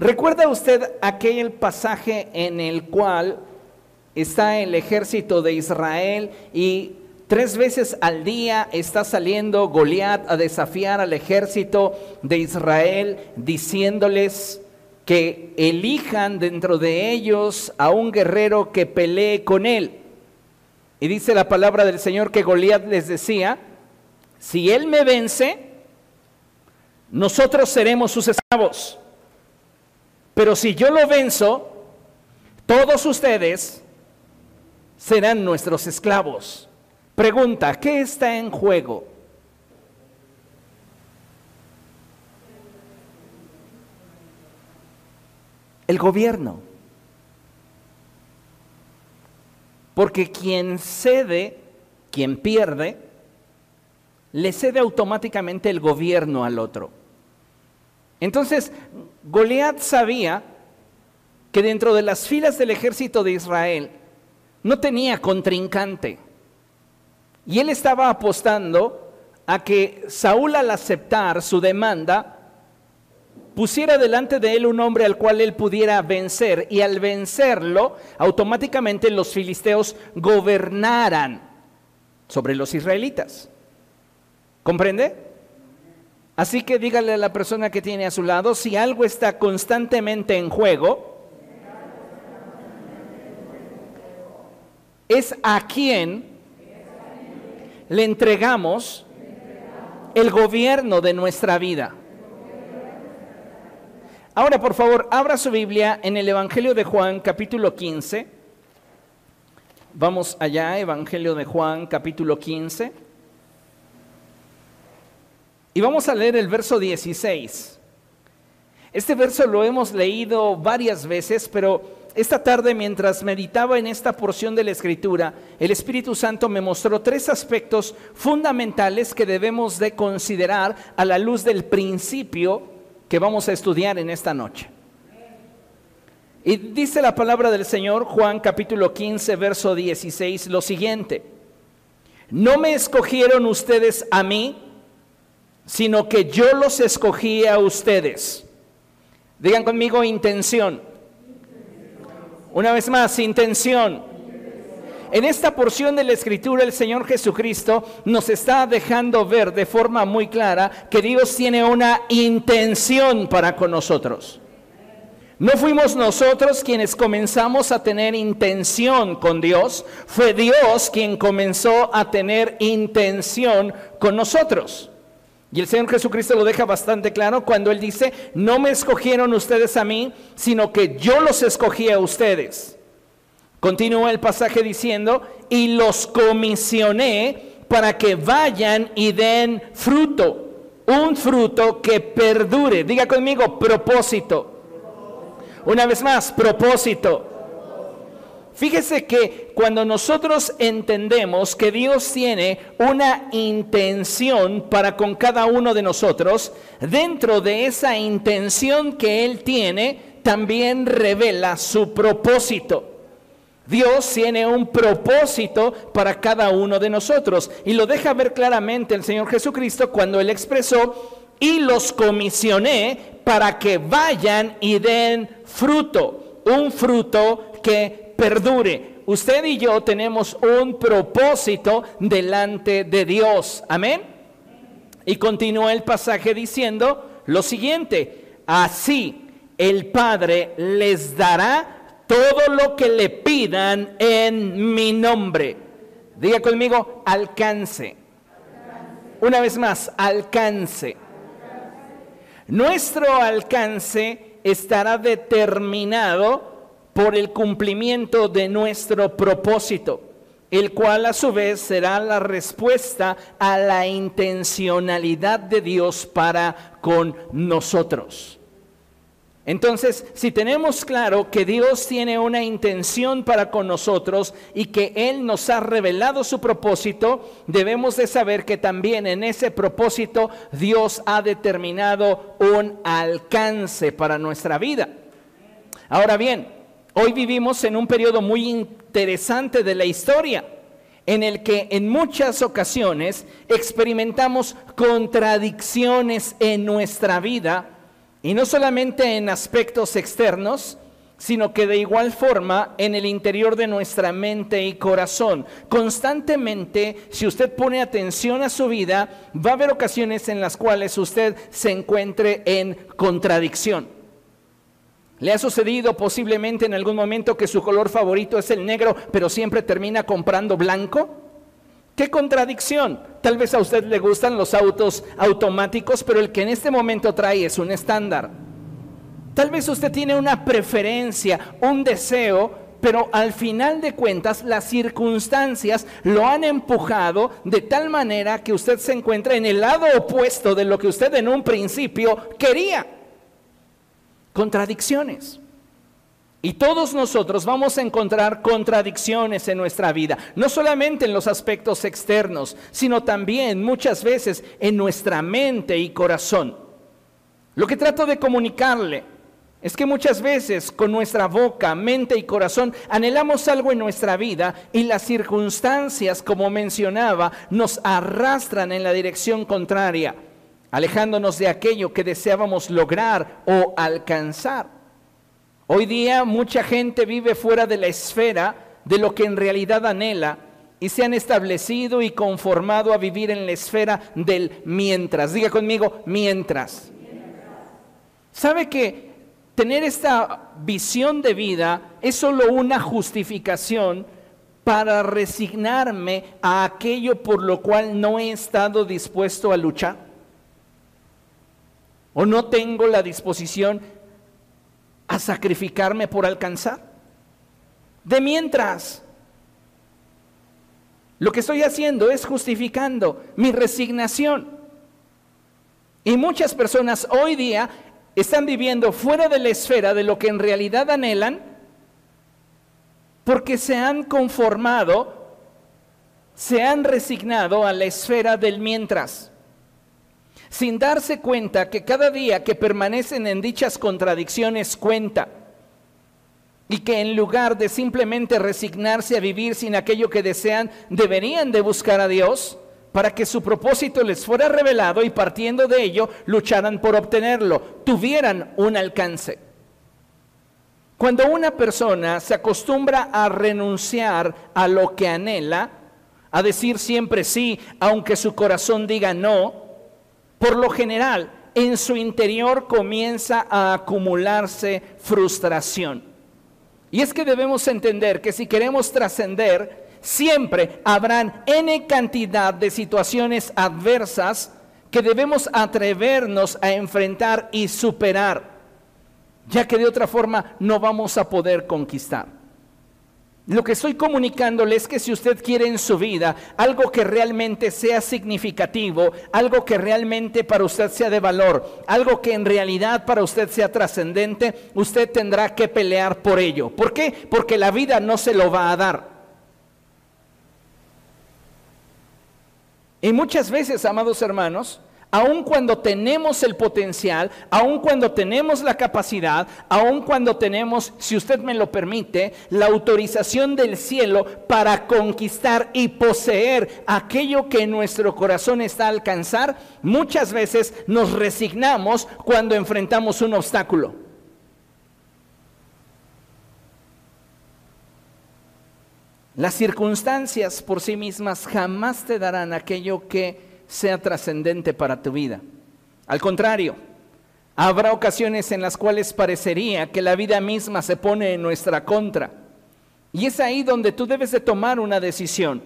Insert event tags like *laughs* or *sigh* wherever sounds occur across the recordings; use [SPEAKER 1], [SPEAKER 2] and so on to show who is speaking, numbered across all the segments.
[SPEAKER 1] ¿Recuerda usted aquel pasaje en el cual está el ejército de Israel y tres veces al día está saliendo Goliat a desafiar al ejército de Israel diciéndoles que elijan dentro de ellos a un guerrero que pelee con él? Y dice la palabra del Señor que Goliat les decía, si él me vence, nosotros seremos sus esclavos. Pero si yo lo venzo, todos ustedes serán nuestros esclavos. Pregunta, ¿qué está en juego? El gobierno. Porque quien cede, quien pierde, le cede automáticamente el gobierno al otro. Entonces, Goliat sabía que dentro de las filas del ejército de Israel no tenía contrincante. Y él estaba apostando a que Saúl al aceptar su demanda pusiera delante de él un hombre al cual él pudiera vencer y al vencerlo automáticamente los filisteos gobernaran sobre los israelitas. ¿Comprende? Así que dígale a la persona que tiene a su lado, si algo está constantemente en juego, es a quien le entregamos el gobierno de nuestra vida. Ahora, por favor, abra su Biblia en el Evangelio de Juan, capítulo 15. Vamos allá, Evangelio de Juan, capítulo 15. Y vamos a leer el verso 16. Este verso lo hemos leído varias veces, pero esta tarde mientras meditaba en esta porción de la escritura, el Espíritu Santo me mostró tres aspectos fundamentales que debemos de considerar a la luz del principio que vamos a estudiar en esta noche. Y dice la palabra del Señor, Juan capítulo 15, verso 16, lo siguiente. No me escogieron ustedes a mí, sino que yo los escogí a ustedes. Digan conmigo intención. Una vez más, intención. En esta porción de la escritura el Señor Jesucristo nos está dejando ver de forma muy clara que Dios tiene una intención para con nosotros. No fuimos nosotros quienes comenzamos a tener intención con Dios, fue Dios quien comenzó a tener intención con nosotros. Y el Señor Jesucristo lo deja bastante claro cuando Él dice, no me escogieron ustedes a mí, sino que yo los escogí a ustedes. Continúa el pasaje diciendo, y los comisioné para que vayan y den fruto, un fruto que perdure. Diga conmigo, propósito. Una vez más, propósito. Fíjese que cuando nosotros entendemos que Dios tiene una intención para con cada uno de nosotros, dentro de esa intención que Él tiene, también revela su propósito. Dios tiene un propósito para cada uno de nosotros y lo deja ver claramente el Señor Jesucristo cuando Él expresó, y los comisioné para que vayan y den fruto, un fruto que perdure. Usted y yo tenemos un propósito delante de Dios. Amén. Y continúa el pasaje diciendo lo siguiente, así el Padre les dará todo lo que le pidan en mi nombre. Diga conmigo, alcance. Una vez más, alcance. Nuestro alcance estará determinado por el cumplimiento de nuestro propósito, el cual a su vez será la respuesta a la intencionalidad de Dios para con nosotros. Entonces, si tenemos claro que Dios tiene una intención para con nosotros y que Él nos ha revelado su propósito, debemos de saber que también en ese propósito Dios ha determinado un alcance para nuestra vida. Ahora bien, Hoy vivimos en un periodo muy interesante de la historia, en el que en muchas ocasiones experimentamos contradicciones en nuestra vida Y no solamente en aspectos externos, sino que de igual forma en el interior de nuestra mente y corazón. Constantemente, si usted pone atención a su vida, va a haber ocasiones en las cuales usted se encuentre en contradicción. ¿Le ha sucedido posiblemente en algún momento que su color favorito es el negro, pero siempre termina comprando blanco? ¿Qué contradicción? Tal vez a usted le gustan los autos automáticos, pero el que en este momento trae es un estándar. Tal vez usted tiene una preferencia, un deseo, pero al final de cuentas las circunstancias lo han empujado de tal manera que usted se encuentra en el lado opuesto de lo que usted en un principio quería. Contradicciones. Y todos nosotros vamos a encontrar contradicciones en nuestra vida, no solamente en los aspectos externos, sino también muchas veces en nuestra mente y corazón. Lo que trato de comunicarle es que muchas veces con nuestra boca, mente y corazón anhelamos algo en nuestra vida y las circunstancias, como mencionaba, nos arrastran en la dirección contraria, alejándonos de aquello que deseábamos lograr o alcanzar. Hoy día mucha gente vive fuera de la esfera de lo que en realidad anhela y se han establecido y conformado a vivir en la esfera del mientras. Diga conmigo, mientras. ¿Sabe que tener esta visión de vida es solo una justificación para resignarme a aquello por lo cual no he estado dispuesto a luchar. O no tengo la disposición a sacrificarme por alcanzar. De mientras, lo que estoy haciendo es justificando mi resignación. Y muchas personas hoy día están viviendo fuera de la esfera de lo que en realidad anhelan porque se han conformado, se han resignado a la esfera del mientras, sin darse cuenta que cada día que permanecen en dichas contradicciones cuenta y que en lugar de simplemente resignarse a vivir sin aquello que desean, deberían de buscar a Dios para que su propósito les fuera revelado y partiendo de ello lucharan por obtenerlo, tuvieran un alcance. Cuando una persona se acostumbra a renunciar a lo que anhela, a decir siempre sí, aunque su corazón diga no, por lo general en su interior comienza a acumularse frustración. Y es que debemos entender que si queremos trascender, siempre habrán N cantidad de situaciones adversas que debemos atrevernos a enfrentar y superar, ya que de otra forma no vamos a poder conquistar. Lo que estoy comunicándole es que si usted quiere en su vida algo que realmente sea significativo, algo que realmente para usted sea de valor, algo que en realidad para usted sea trascendente, usted tendrá que pelear por ello. ¿Por qué? Porque la vida no se lo va a dar. Y muchas veces, amados hermanos, aun cuando tenemos el potencial, aun cuando tenemos la capacidad, aun cuando tenemos, si usted me lo permite, la autorización del cielo para conquistar y poseer aquello que nuestro corazón está a alcanzar, muchas veces nos resignamos cuando enfrentamos un obstáculo. Las circunstancias por sí mismas jamás te darán aquello que sea trascendente para tu vida. Al contrario, habrá ocasiones en las cuales parecería que la vida misma se pone en nuestra contra. Y es ahí donde tú debes de tomar una decisión.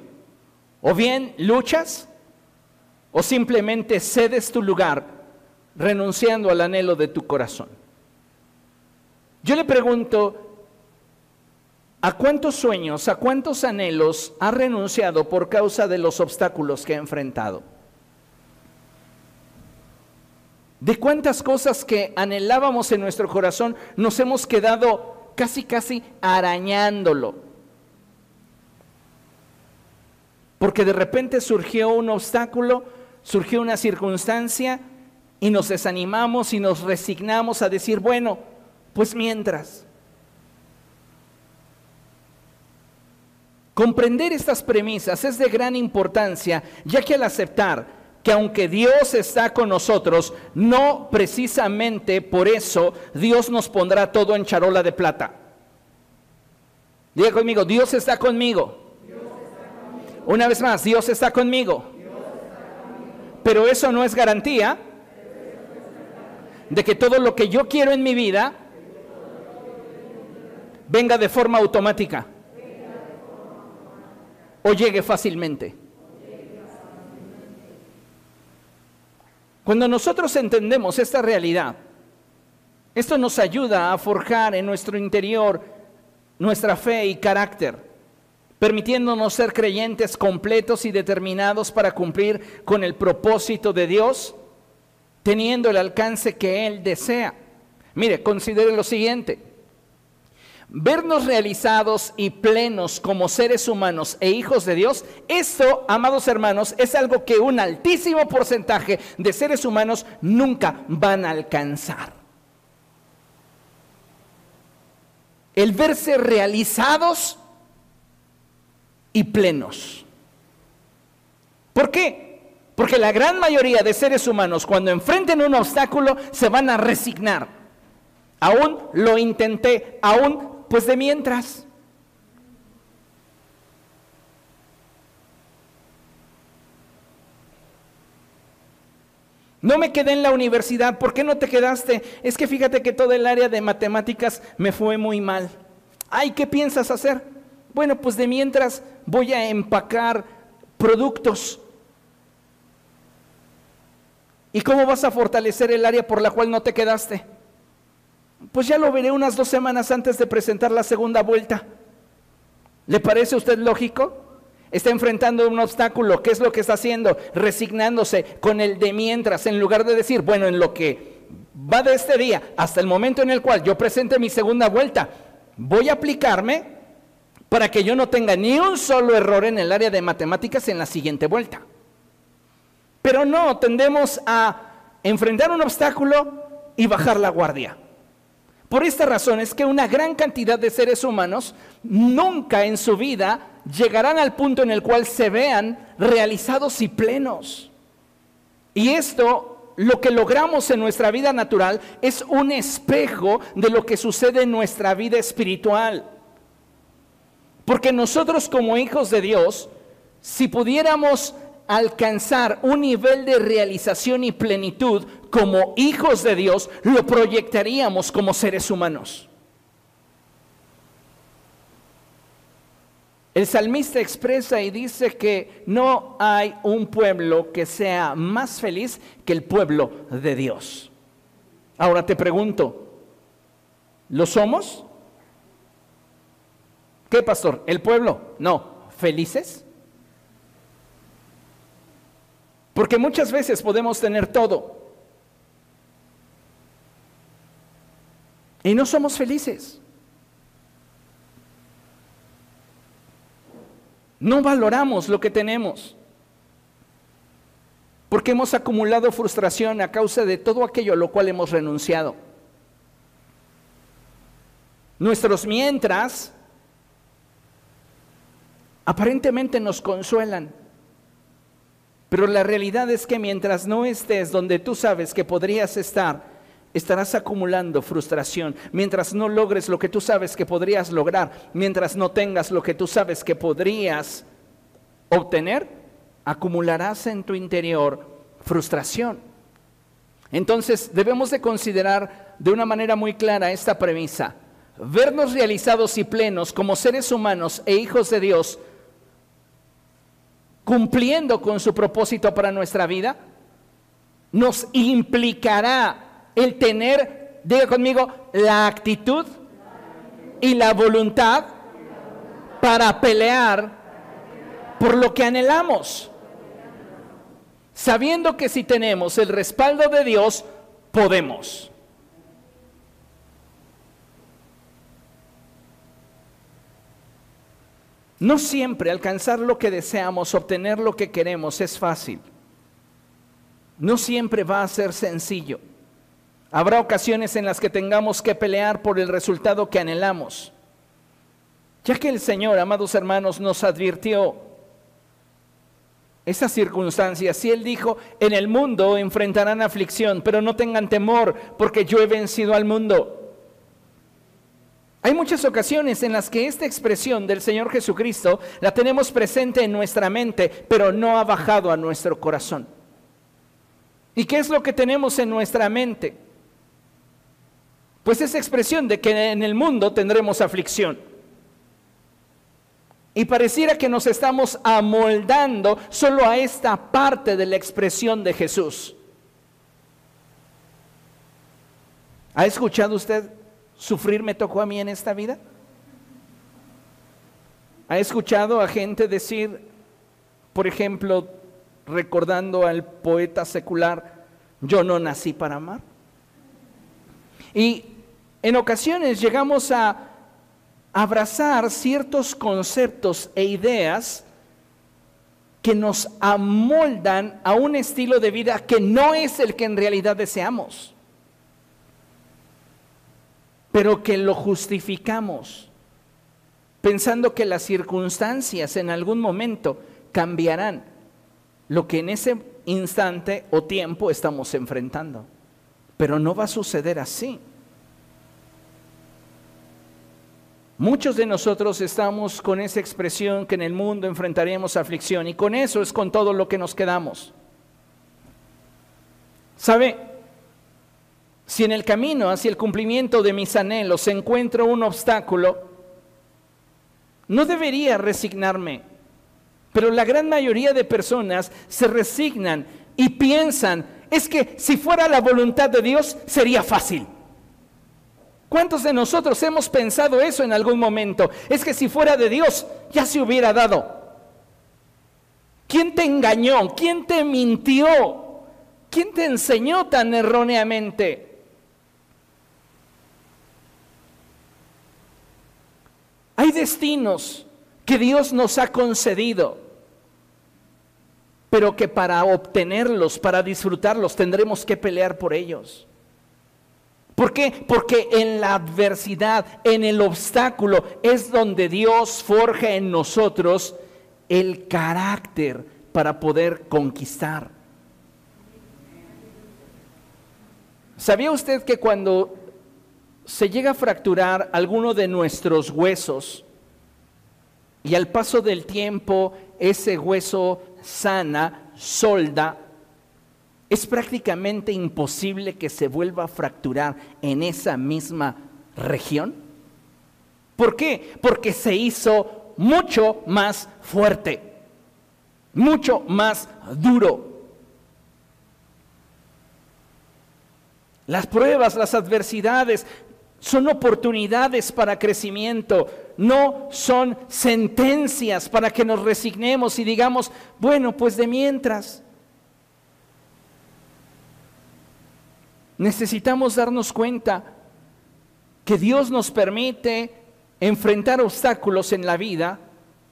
[SPEAKER 1] O bien luchas o simplemente cedes tu lugar renunciando al anhelo de tu corazón. Yo le pregunto, ¿A cuántos sueños, a cuántos anhelos ha renunciado por causa de los obstáculos que ha enfrentado? ¿De cuántas cosas que anhelábamos en nuestro corazón nos hemos quedado casi, casi arañándolo? Porque de repente surgió un obstáculo, surgió una circunstancia y nos desanimamos y nos resignamos a decir, bueno, pues mientras. Comprender estas premisas es de gran importancia, ya que al aceptar que aunque Dios está con nosotros, no precisamente por eso Dios nos pondrá todo en charola de plata. Diga conmigo, Dios está conmigo. Una vez más, Dios está conmigo. Pero eso no es garantía de que todo lo que yo quiero en mi vida venga de forma automática o llegue fácilmente. Cuando nosotros entendemos esta realidad, esto nos ayuda a forjar en nuestro interior nuestra fe y carácter, permitiéndonos ser creyentes completos y determinados para cumplir con el propósito de Dios, teniendo el alcance que Él desea. Mire, considere lo siguiente. Vernos realizados y plenos como seres humanos e hijos de Dios, esto, amados hermanos, es algo que un altísimo porcentaje de seres humanos nunca van a alcanzar. El verse realizados y plenos. ¿Por qué? Porque la gran mayoría de seres humanos cuando enfrenten un obstáculo se van a resignar. Aún lo intenté, aún pues de mientras. No me quedé en la universidad, ¿por qué no te quedaste? Es que fíjate que todo el área de matemáticas me fue muy mal. Ay, ¿qué piensas hacer? Bueno, pues de mientras voy a empacar productos. ¿Y cómo vas a fortalecer el área por la cual no te quedaste? Pues ya lo veré unas dos semanas antes de presentar la segunda vuelta. ¿Le parece a usted lógico? Está enfrentando un obstáculo. ¿Qué es lo que está haciendo? Resignándose con el de mientras, en lugar de decir, bueno, en lo que va de este día hasta el momento en el cual yo presente mi segunda vuelta, voy a aplicarme para que yo no tenga ni un solo error en el área de matemáticas en la siguiente vuelta. Pero no, tendemos a enfrentar un obstáculo y bajar la guardia. Por esta razón es que una gran cantidad de seres humanos nunca en su vida llegarán al punto en el cual se vean realizados y plenos. Y esto, lo que logramos en nuestra vida natural, es un espejo de lo que sucede en nuestra vida espiritual. Porque nosotros como hijos de Dios, si pudiéramos alcanzar un nivel de realización y plenitud como hijos de Dios, lo proyectaríamos como seres humanos. El salmista expresa y dice que no hay un pueblo que sea más feliz que el pueblo de Dios. Ahora te pregunto, ¿lo somos? ¿Qué pastor? ¿El pueblo? No, ¿felices? Porque muchas veces podemos tener todo y no somos felices. No valoramos lo que tenemos. Porque hemos acumulado frustración a causa de todo aquello a lo cual hemos renunciado. Nuestros mientras aparentemente nos consuelan. Pero la realidad es que mientras no estés donde tú sabes que podrías estar, estarás acumulando frustración. Mientras no logres lo que tú sabes que podrías lograr, mientras no tengas lo que tú sabes que podrías obtener, acumularás en tu interior frustración. Entonces debemos de considerar de una manera muy clara esta premisa. Vernos realizados y plenos como seres humanos e hijos de Dios cumpliendo con su propósito para nuestra vida, nos implicará el tener, diga conmigo, la actitud y la voluntad para pelear por lo que anhelamos. Sabiendo que si tenemos el respaldo de Dios, podemos. No siempre alcanzar lo que deseamos, obtener lo que queremos es fácil. No siempre va a ser sencillo. Habrá ocasiones en las que tengamos que pelear por el resultado que anhelamos. Ya que el Señor, amados hermanos, nos advirtió esas circunstancias. Si Él dijo, en el mundo enfrentarán aflicción, pero no tengan temor, porque yo he vencido al mundo. Hay muchas ocasiones en las que esta expresión del Señor Jesucristo la tenemos presente en nuestra mente, pero no ha bajado a nuestro corazón. ¿Y qué es lo que tenemos en nuestra mente? Pues esa expresión de que en el mundo tendremos aflicción. Y pareciera que nos estamos amoldando solo a esta parte de la expresión de Jesús. ¿Ha escuchado usted sufrir me tocó a mí en esta vida? ¿Ha escuchado a gente decir, por ejemplo, recordando al poeta secular, yo no nací para amar? Y en ocasiones llegamos a abrazar ciertos conceptos e ideas que nos amoldan a un estilo de vida que no es el que en realidad deseamos, pero que lo justificamos pensando que las circunstancias en algún momento cambiarán lo que en ese instante o tiempo estamos enfrentando. Pero no va a suceder así. Muchos de nosotros estamos con esa expresión que en el mundo enfrentaremos aflicción y con eso es con todo lo que nos quedamos. ¿Sabe? Si en el camino hacia el cumplimiento de mis anhelos se encuentra un obstáculo, no debería resignarme, pero la gran mayoría de personas se resignan y piensan, es que si fuera la voluntad de Dios sería fácil. ¿Cuántos de nosotros hemos pensado eso en algún momento? Es que si fuera de Dios ya se hubiera dado. ¿Quién te engañó? ¿Quién te mintió? ¿Quién te enseñó tan erróneamente? Hay destinos que Dios nos ha concedido, pero que para obtenerlos, para disfrutarlos, tendremos que pelear por ellos. ¿Por qué? Porque en la adversidad, en el obstáculo, es donde Dios forja en nosotros el carácter para poder conquistar. ¿Sabía usted que cuando se llega a fracturar alguno de nuestros huesos y al paso del tiempo ese hueso sana, solda, es prácticamente imposible que se vuelva a fracturar en esa misma región. ¿Por qué? Porque se hizo mucho más fuerte, mucho más duro. Las pruebas, las adversidades son oportunidades para crecimiento, no son sentencias para que nos resignemos y digamos, bueno, pues de mientras. Necesitamos darnos cuenta que Dios nos permite enfrentar obstáculos en la vida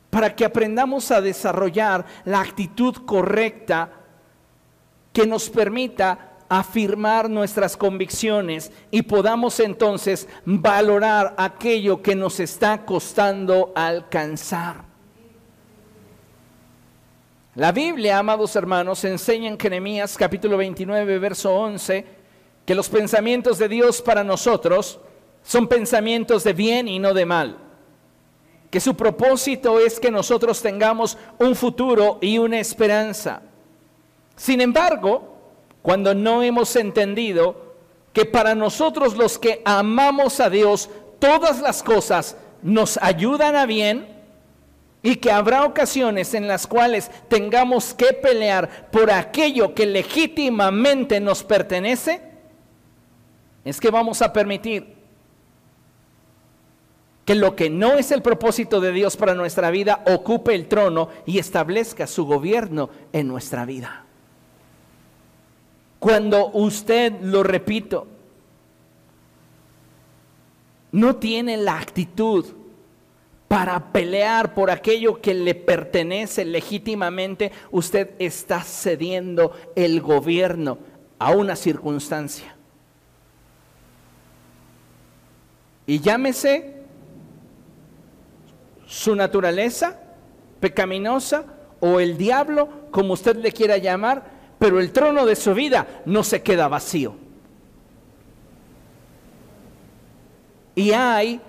[SPEAKER 1] para que aprendamos a desarrollar la actitud correcta que nos permita afirmar nuestras convicciones y podamos entonces valorar aquello que nos está costando alcanzar. La Biblia, amados hermanos, enseña en Jeremías capítulo 29, verso 11, que los pensamientos de Dios para nosotros son pensamientos de bien y no de mal. Que su propósito es que nosotros tengamos un futuro y una esperanza. Sin embargo, cuando no hemos entendido que para nosotros los que amamos a Dios, todas las cosas nos ayudan a bien y que habrá ocasiones en las cuales tengamos que pelear por aquello que legítimamente nos pertenece, es que vamos a permitir que lo que no es el propósito de Dios para nuestra vida ocupe el trono y establezca su gobierno en nuestra vida. Cuando usted, lo repito, no tiene la actitud para pelear por aquello que le pertenece legítimamente, usted está cediendo el gobierno a una circunstancia. Y llámese su naturaleza pecaminosa o el diablo como usted le quiera llamar, pero el trono de su vida no se queda vacío. Y hay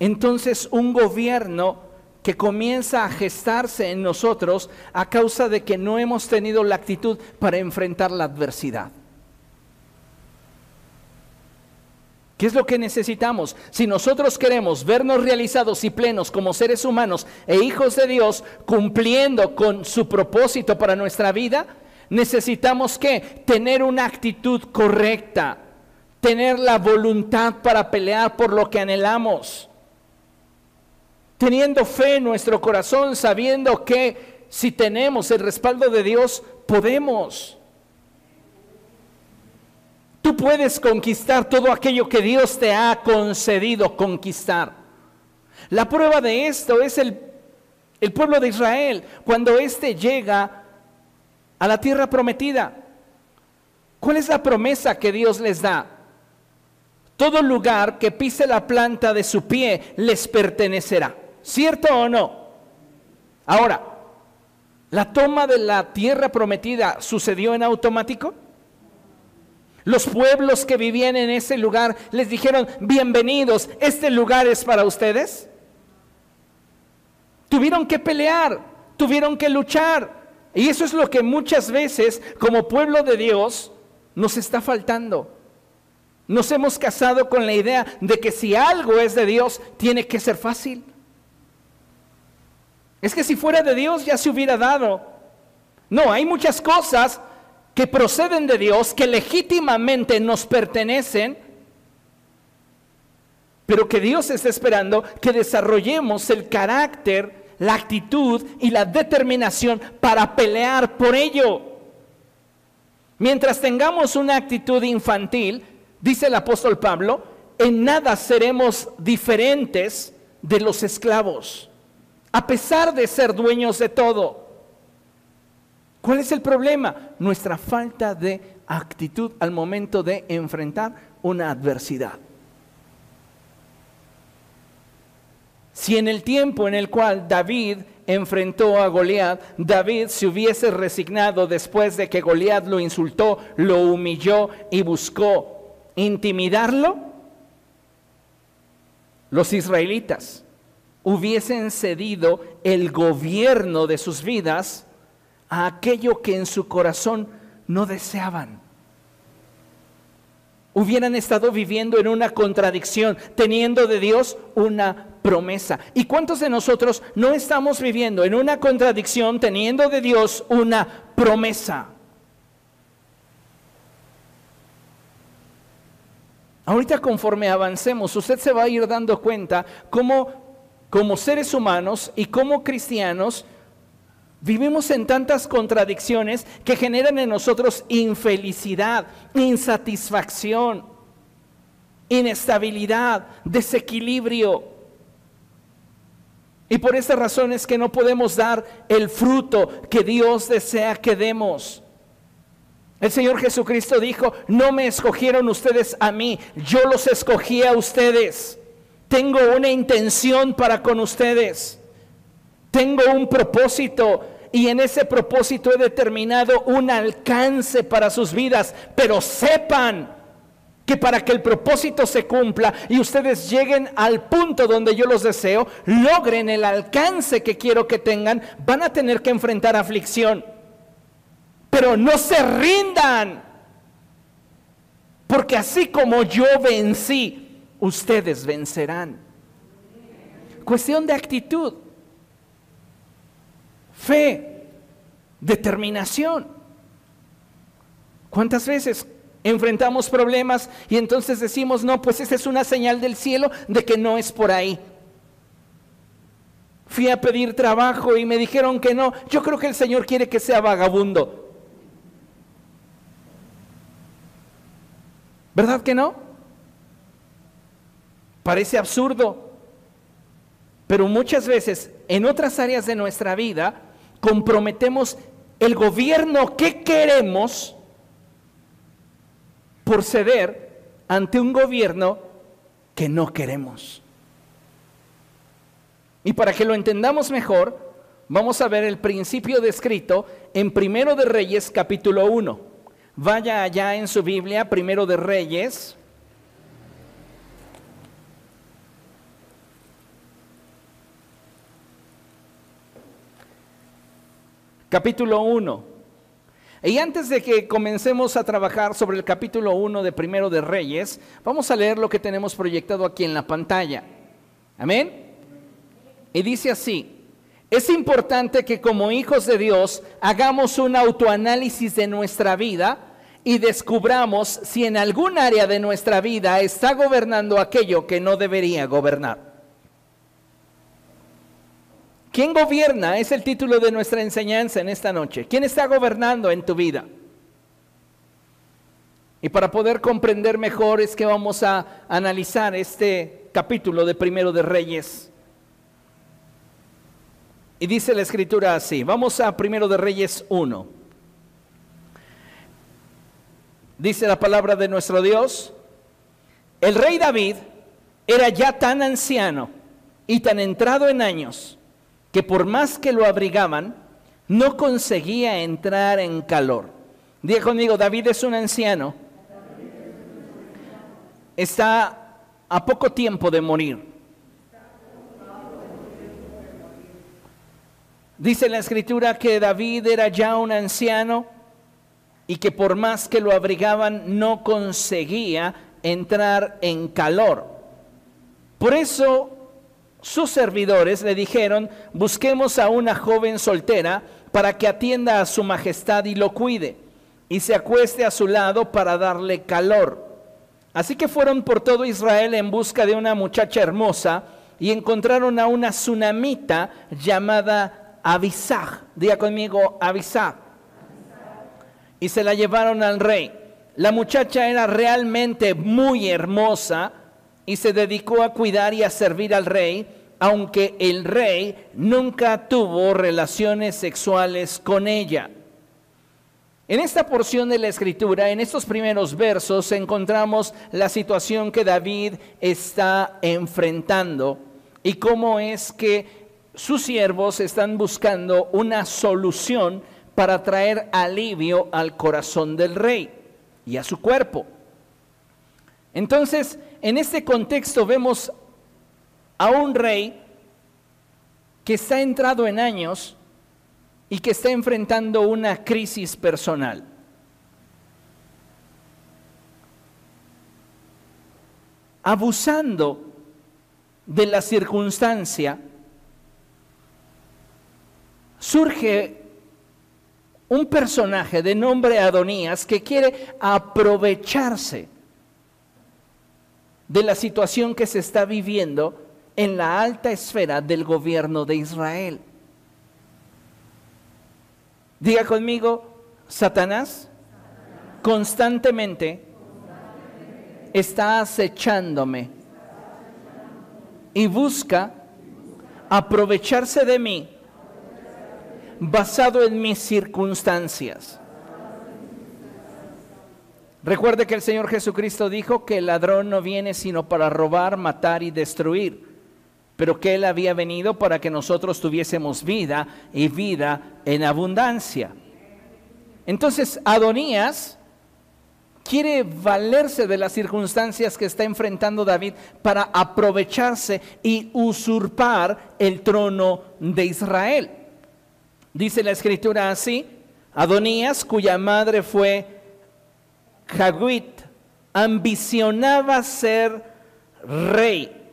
[SPEAKER 1] entonces un gobierno que comienza a gestarse en nosotros a causa de que no hemos tenido la actitud para enfrentar la adversidad. ¿Qué es lo que necesitamos? Si nosotros queremos vernos realizados y plenos como seres humanos e hijos de Dios, cumpliendo con su propósito para nuestra vida, necesitamos que tener una actitud correcta, tener la voluntad para pelear por lo que anhelamos, teniendo fe en nuestro corazón, sabiendo que si tenemos el respaldo de Dios, podemos. Tú puedes conquistar todo aquello que Dios te ha concedido conquistar. La prueba de esto es el, el pueblo de Israel, cuando éste llega a la tierra prometida. ¿Cuál es la promesa que Dios les da? Todo lugar que pise la planta de su pie les pertenecerá. ¿Cierto o no? Ahora, ¿la toma de la tierra prometida sucedió en automático? Los pueblos que vivían en ese lugar les dijeron, bienvenidos, este lugar es para ustedes. Tuvieron que pelear, tuvieron que luchar. Y eso es lo que muchas veces como pueblo de Dios nos está faltando. Nos hemos casado con la idea de que si algo es de Dios, tiene que ser fácil. Es que si fuera de Dios ya se hubiera dado. No, hay muchas cosas que proceden de Dios, que legítimamente nos pertenecen, pero que Dios está esperando que desarrollemos el carácter, la actitud y la determinación para pelear por ello. Mientras tengamos una actitud infantil, dice el apóstol Pablo, en nada seremos diferentes de los esclavos, a pesar de ser dueños de todo. ¿Cuál es el problema? Nuestra falta de actitud al momento de enfrentar una adversidad. Si en el tiempo en el cual David enfrentó a Goliat, David se hubiese resignado después de que Goliat lo insultó, lo humilló y buscó intimidarlo, los israelitas hubiesen cedido el gobierno de sus vidas a aquello que en su corazón no deseaban. Hubieran estado viviendo en una contradicción, teniendo de Dios una promesa. ¿Y cuántos de nosotros no estamos viviendo en una contradicción, teniendo de Dios una promesa? Ahorita conforme avancemos, usted se va a ir dando cuenta cómo como seres humanos y como cristianos Vivimos en tantas contradicciones que generan en nosotros infelicidad, insatisfacción, inestabilidad, desequilibrio. Y por esa razón es que no podemos dar el fruto que Dios desea que demos. El Señor Jesucristo dijo, no me escogieron ustedes a mí, yo los escogí a ustedes. Tengo una intención para con ustedes. Tengo un propósito y en ese propósito he determinado un alcance para sus vidas, pero sepan que para que el propósito se cumpla y ustedes lleguen al punto donde yo los deseo, logren el alcance que quiero que tengan, van a tener que enfrentar aflicción. Pero no se rindan, porque así como yo vencí, ustedes vencerán. Cuestión de actitud fe, determinación. ¿Cuántas veces enfrentamos problemas y entonces decimos, no, pues esa es una señal del cielo de que no es por ahí? Fui a pedir trabajo y me dijeron que no. Yo creo que el Señor quiere que sea vagabundo. ¿Verdad que no? Parece absurdo. Pero muchas veces en otras áreas de nuestra vida comprometemos el gobierno que queremos por ceder ante un gobierno que no queremos. Y para que lo entendamos mejor, vamos a ver el principio descrito en Primero de Reyes capítulo 1. Vaya allá en su Biblia, Primero de Reyes. Capítulo 1. Y antes de que comencemos a trabajar sobre el capítulo 1 de Primero de Reyes, vamos a leer lo que tenemos proyectado aquí en la pantalla. Amén. Y dice así, es importante que como hijos de Dios hagamos un autoanálisis de nuestra vida y descubramos si en algún área de nuestra vida está gobernando aquello que no debería gobernar. ¿Quién gobierna? Es el título de nuestra enseñanza en esta noche. ¿Quién está gobernando en tu vida? Y para poder comprender mejor es que vamos a analizar este capítulo de Primero de Reyes. Y dice la escritura así. Vamos a Primero de Reyes 1. Dice la palabra de nuestro Dios. El rey David era ya tan anciano y tan entrado en años que por más que lo abrigaban, no conseguía entrar en calor. Diga conmigo, David es un anciano. Está a poco tiempo de morir. Dice la escritura que David era ya un anciano y que por más que lo abrigaban no conseguía entrar en calor. Por eso sus servidores le dijeron, busquemos a una joven soltera para que atienda a su majestad y lo cuide, y se acueste a su lado para darle calor. Así que fueron por todo Israel en busca de una muchacha hermosa y encontraron a una tsunamita llamada Abisag. Diga conmigo, Abisag. Y se la llevaron al rey. La muchacha era realmente muy hermosa y se dedicó a cuidar y a servir al rey, aunque el rey nunca tuvo relaciones sexuales con ella. En esta porción de la escritura, en estos primeros versos, encontramos la situación que David está enfrentando y cómo es que sus siervos están buscando una solución para traer alivio al corazón del rey y a su cuerpo. Entonces, en este contexto vemos a un rey que está entrado en años y que está enfrentando una crisis personal. Abusando de la circunstancia, surge un personaje de nombre Adonías que quiere aprovecharse de la situación que se está viviendo en la alta esfera del gobierno de Israel. Diga conmigo, Satanás constantemente está acechándome y busca aprovecharse de mí basado en mis circunstancias. Recuerde que el Señor Jesucristo dijo que el ladrón no viene sino para robar, matar y destruir, pero que Él había venido para que nosotros tuviésemos vida y vida en abundancia. Entonces, Adonías quiere valerse de las circunstancias que está enfrentando David para aprovecharse y usurpar el trono de Israel. Dice la escritura así, Adonías, cuya madre fue Hagwit ambicionaba ser rey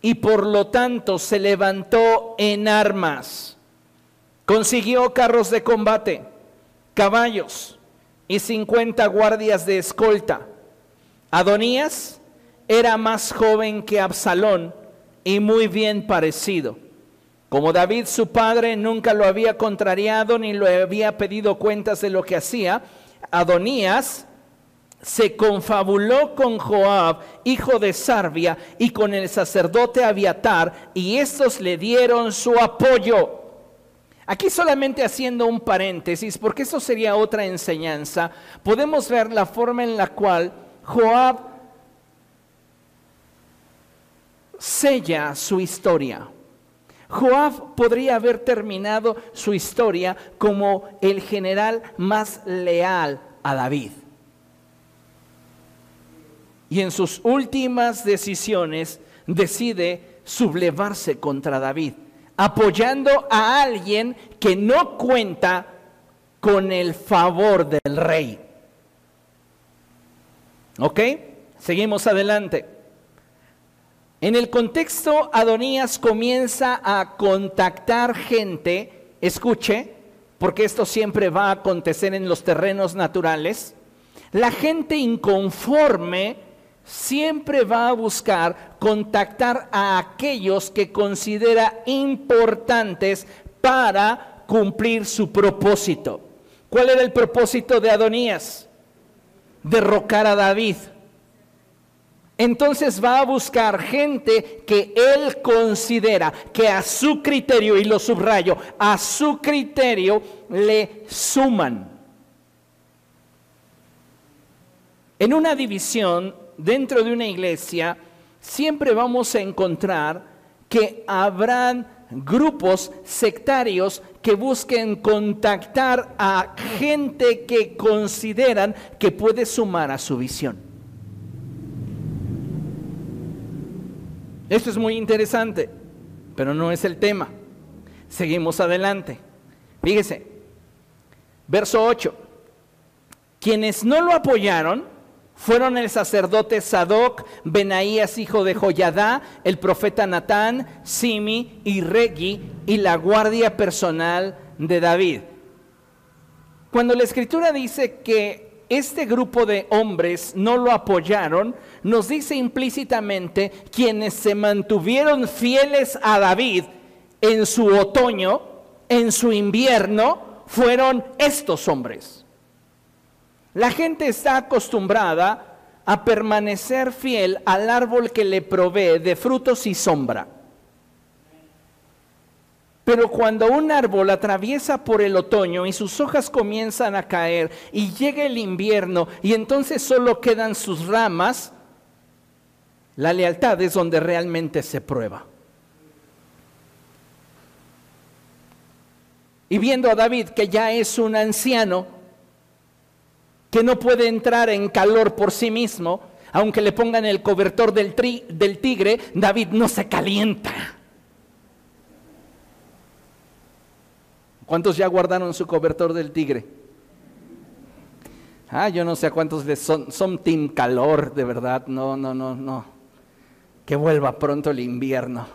[SPEAKER 1] y por lo tanto se levantó en armas. Consiguió carros de combate, caballos y 50 guardias de escolta. Adonías era más joven que Absalón y muy bien parecido. Como David su padre nunca lo había contrariado ni le había pedido cuentas de lo que hacía, Adonías se confabuló con Joab, hijo de Sarbia, y con el sacerdote Abiatar, y estos le dieron su apoyo. Aquí solamente haciendo un paréntesis, porque eso sería otra enseñanza, podemos ver la forma en la cual Joab sella su historia. Joab podría haber terminado su historia como el general más leal a David. Y en sus últimas decisiones decide sublevarse contra David, apoyando a alguien que no cuenta con el favor del rey. ¿Ok? Seguimos adelante. En el contexto, Adonías comienza a contactar gente, escuche, porque esto siempre va a acontecer en los terrenos naturales. La gente inconforme siempre va a buscar contactar a aquellos que considera importantes para cumplir su propósito. ¿Cuál era el propósito de Adonías? Derrocar a David. Entonces va a buscar gente que él considera que a su criterio, y lo subrayo, a su criterio le suman. En una división dentro de una iglesia, siempre vamos a encontrar que habrán grupos sectarios que busquen contactar a gente que consideran que puede sumar a su visión. Esto es muy interesante, pero no es el tema. Seguimos adelante. Fíjese, verso 8. Quienes no lo apoyaron fueron el sacerdote Sadoc, Benaías, hijo de Joyadá, el profeta Natán, Simi y Regi, y la guardia personal de David. Cuando la escritura dice que este grupo de hombres no lo apoyaron, nos dice implícitamente quienes se mantuvieron fieles a David en su otoño, en su invierno, fueron estos hombres. La gente está acostumbrada a permanecer fiel al árbol que le provee de frutos y sombra. Pero cuando un árbol atraviesa por el otoño y sus hojas comienzan a caer y llega el invierno y entonces solo quedan sus ramas, la lealtad es donde realmente se prueba. Y viendo a David que ya es un anciano, que no puede entrar en calor por sí mismo, aunque le pongan el cobertor del, del tigre, David no se calienta. ¿Cuántos ya guardaron su cobertor del tigre? Ah, yo no sé a cuántos son, son team calor, de verdad. No, no, no, no. Que vuelva pronto el invierno.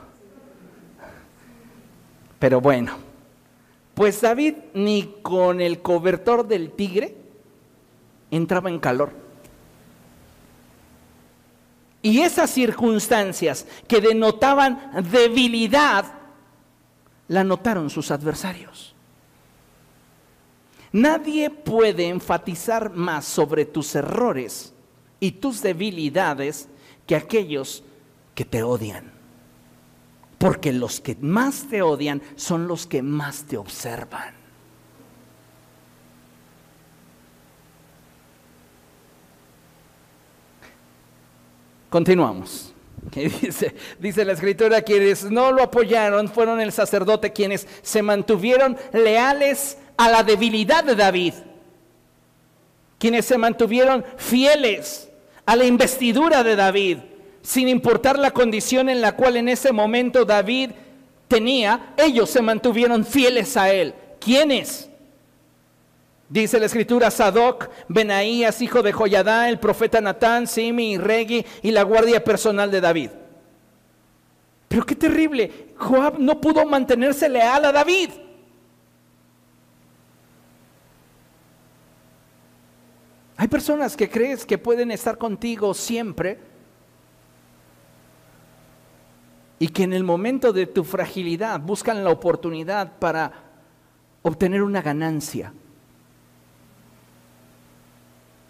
[SPEAKER 1] Pero bueno, pues David ni con el cobertor del tigre entraba en calor. Y esas circunstancias que denotaban debilidad, la notaron sus adversarios. Nadie puede enfatizar más sobre tus errores y tus debilidades que aquellos que te odian. Porque los que más te odian son los que más te observan. Continuamos. *laughs* Dice, dice la escritura, quienes no lo apoyaron fueron el sacerdote, quienes se mantuvieron leales a la debilidad de David, quienes se mantuvieron fieles a la investidura de David, sin importar la condición en la cual en ese momento David tenía, ellos se mantuvieron fieles a él. ¿Quiénes? Dice la escritura, Sadoc, Benaías, hijo de Joyadá, el profeta Natán, Simi y Regi y la guardia personal de David. Pero qué terrible, Joab no pudo mantenerse leal a David. Hay personas que crees que pueden estar contigo siempre y que en el momento de tu fragilidad buscan la oportunidad para obtener una ganancia.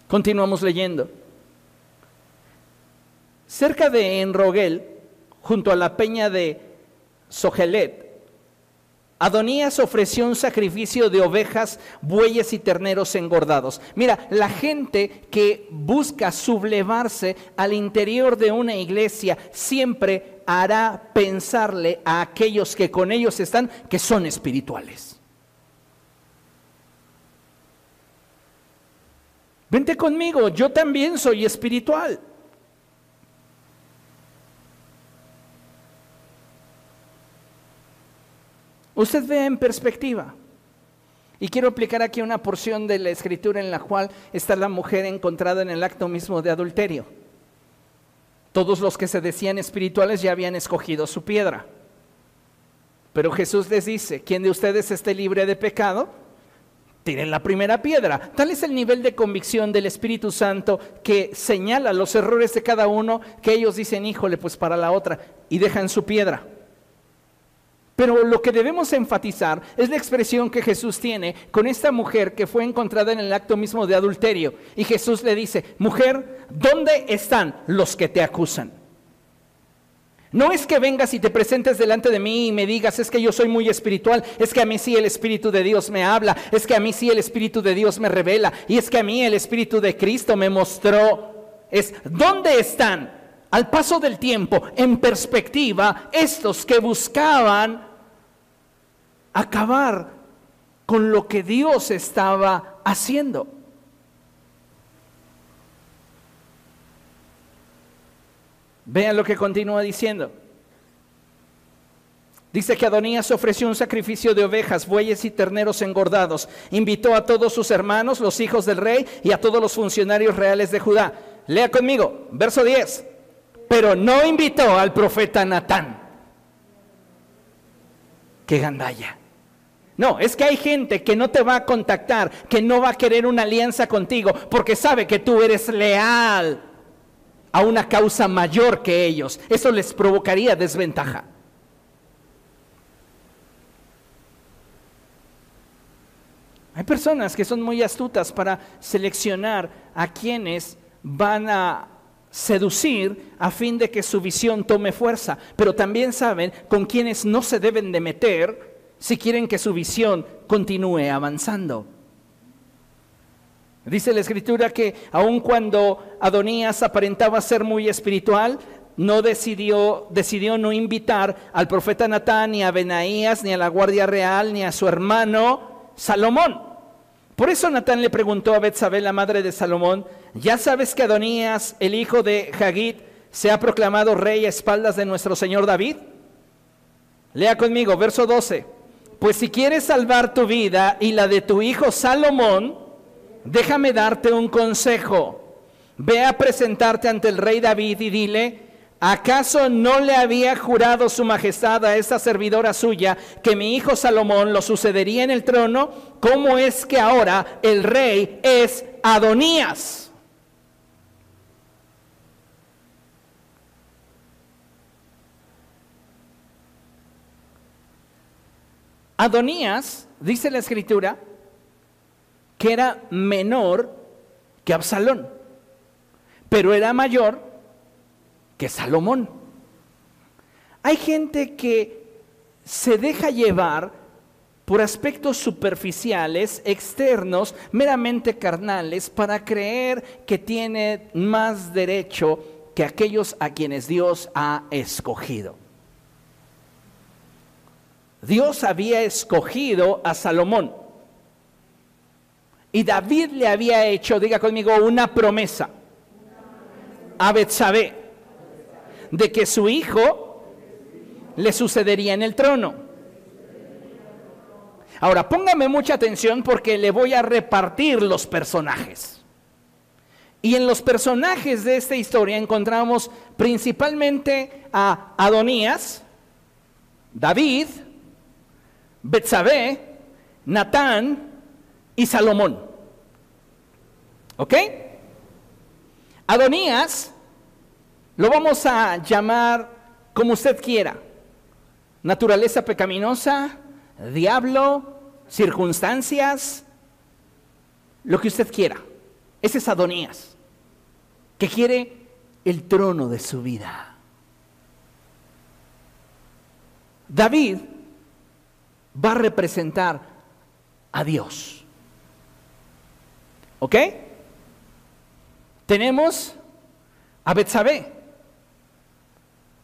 [SPEAKER 1] Continuamos leyendo. Cerca de Enrogel, junto a la peña de Sogelet, Adonías ofreció un sacrificio de ovejas, bueyes y terneros engordados. Mira, la gente que busca sublevarse al interior de una iglesia siempre hará pensarle a aquellos que con ellos están que son espirituales. Vente conmigo, yo también soy espiritual. Usted ve en perspectiva. Y quiero aplicar aquí una porción de la escritura en la cual está la mujer encontrada en el acto mismo de adulterio. Todos los que se decían espirituales ya habían escogido su piedra. Pero Jesús les dice, quien de ustedes esté libre de pecado, tiren la primera piedra. Tal es el nivel de convicción del Espíritu Santo que señala los errores de cada uno, que ellos dicen, híjole, pues para la otra, y dejan su piedra. Pero lo que debemos enfatizar es la expresión que Jesús tiene con esta mujer que fue encontrada en el acto mismo de adulterio. Y Jesús le dice, mujer, ¿dónde están los que te acusan? No es que vengas y te presentes delante de mí y me digas, es que yo soy muy espiritual, es que a mí sí el Espíritu de Dios me habla, es que a mí sí el Espíritu de Dios me revela, y es que a mí el Espíritu de Cristo me mostró. Es, ¿dónde están? Al paso del tiempo, en perspectiva, estos que buscaban acabar con lo que Dios estaba haciendo. Vean lo que continúa diciendo. Dice que Adonías ofreció un sacrificio de ovejas, bueyes y terneros engordados. Invitó a todos sus hermanos, los hijos del rey, y a todos los funcionarios reales de Judá. Lea conmigo, verso 10. Pero no invitó al profeta Natán. ¡Qué gandalla! No, es que hay gente que no te va a contactar, que no va a querer una alianza contigo, porque sabe que tú eres leal a una causa mayor que ellos. Eso les provocaría desventaja. Hay personas que son muy astutas para seleccionar a quienes van a seducir a fin de que su visión tome fuerza, pero también saben con quienes no se deben de meter si quieren que su visión continúe avanzando. Dice la escritura que aun cuando Adonías aparentaba ser muy espiritual, no decidió, decidió no invitar al profeta Natán, ni a Benaías, ni a la guardia real, ni a su hermano Salomón. Por eso Natán le preguntó a Betsabé, la madre de Salomón, ¿ya sabes que Adonías, el hijo de Hagit, se ha proclamado rey a espaldas de nuestro señor David? Lea conmigo, verso 12. Pues si quieres salvar tu vida y la de tu hijo Salomón, déjame darte un consejo. Ve a presentarte ante el rey David y dile, ¿acaso no le había jurado su majestad a esta servidora suya que mi hijo Salomón lo sucedería en el trono? ¿Cómo es que ahora el rey es Adonías? Adonías, dice la escritura, que era menor que Absalón, pero era mayor que Salomón. Hay gente que se deja llevar por aspectos superficiales, externos, meramente carnales, para creer que tiene más derecho que aquellos a quienes Dios ha escogido. Dios había escogido a Salomón. Y David le había hecho, diga conmigo, una promesa a Betsabé de que su hijo le sucedería en el trono. Ahora, póngame mucha atención porque le voy a repartir los personajes. Y en los personajes de esta historia encontramos principalmente a Adonías, David, Betsabé, Natán y Salomón. ¿Ok? Adonías lo vamos a llamar como usted quiera. Naturaleza pecaminosa, diablo, circunstancias, lo que usted quiera. Ese es Adonías, que quiere el trono de su vida. David va a representar a Dios. ¿Ok? Tenemos a Betsabé,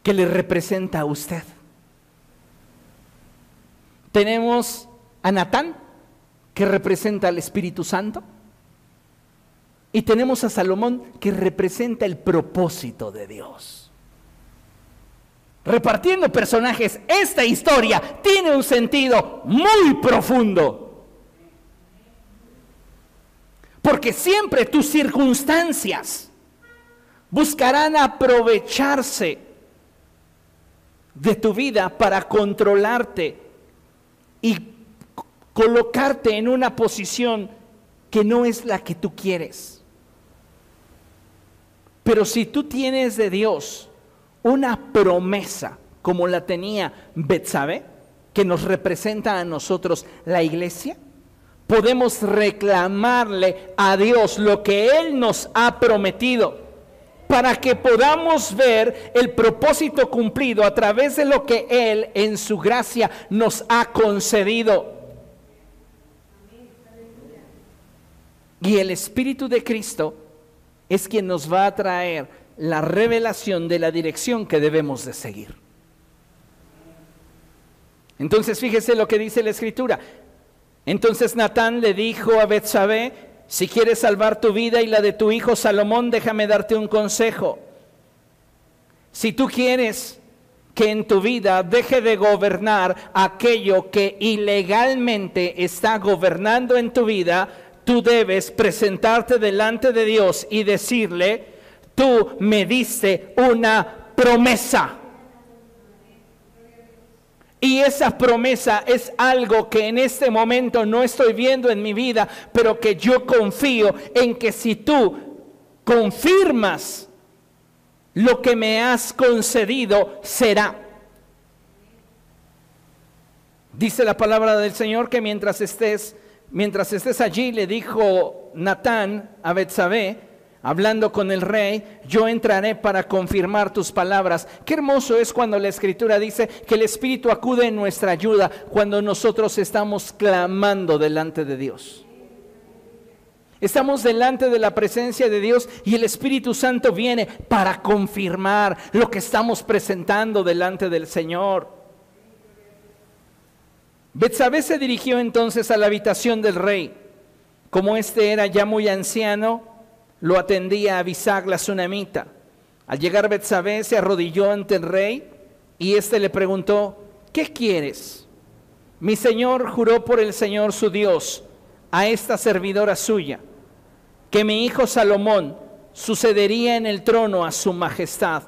[SPEAKER 1] que le representa a usted. Tenemos a Natán, que representa al Espíritu Santo. Y tenemos a Salomón, que representa el propósito de Dios. Repartiendo personajes, esta historia tiene un sentido muy profundo. Porque siempre tus circunstancias buscarán aprovecharse de tu vida para controlarte y colocarte en una posición que no es la que tú quieres. Pero si tú tienes de Dios una promesa como la tenía Betsabe, que nos representa a nosotros la iglesia, podemos reclamarle a Dios lo que Él nos ha prometido para que podamos ver el propósito cumplido a través de lo que Él en su gracia nos ha concedido. Y el Espíritu de Cristo es quien nos va a traer la revelación de la dirección que debemos de seguir. Entonces fíjese lo que dice la escritura. Entonces Natán le dijo a Betsabé, si quieres salvar tu vida y la de tu hijo Salomón, déjame darte un consejo. Si tú quieres que en tu vida deje de gobernar aquello que ilegalmente está gobernando en tu vida, tú debes presentarte delante de Dios y decirle, tú me diste una promesa. Y esa promesa es algo que en este momento no estoy viendo en mi vida, pero que yo confío en que si tú confirmas lo que me has concedido, será. Dice la palabra del Señor que mientras estés, mientras estés allí, le dijo Natán a Betsabé, hablando con el rey, yo entraré para confirmar tus palabras. Qué hermoso es cuando la escritura dice que el Espíritu acude en nuestra ayuda cuando nosotros estamos clamando delante de Dios. Estamos delante de la presencia de Dios y el Espíritu Santo viene para confirmar lo que estamos presentando delante del Señor. Betsabé se dirigió entonces a la habitación del rey. Como éste era ya muy anciano, lo atendía Abisag la tsunamita. Al llegar Betsabé se arrodilló ante el rey y éste le preguntó, ¿qué quieres? Mi señor juró por el Señor su Dios a esta servidora suya, que mi hijo Salomón sucedería en el trono a su majestad.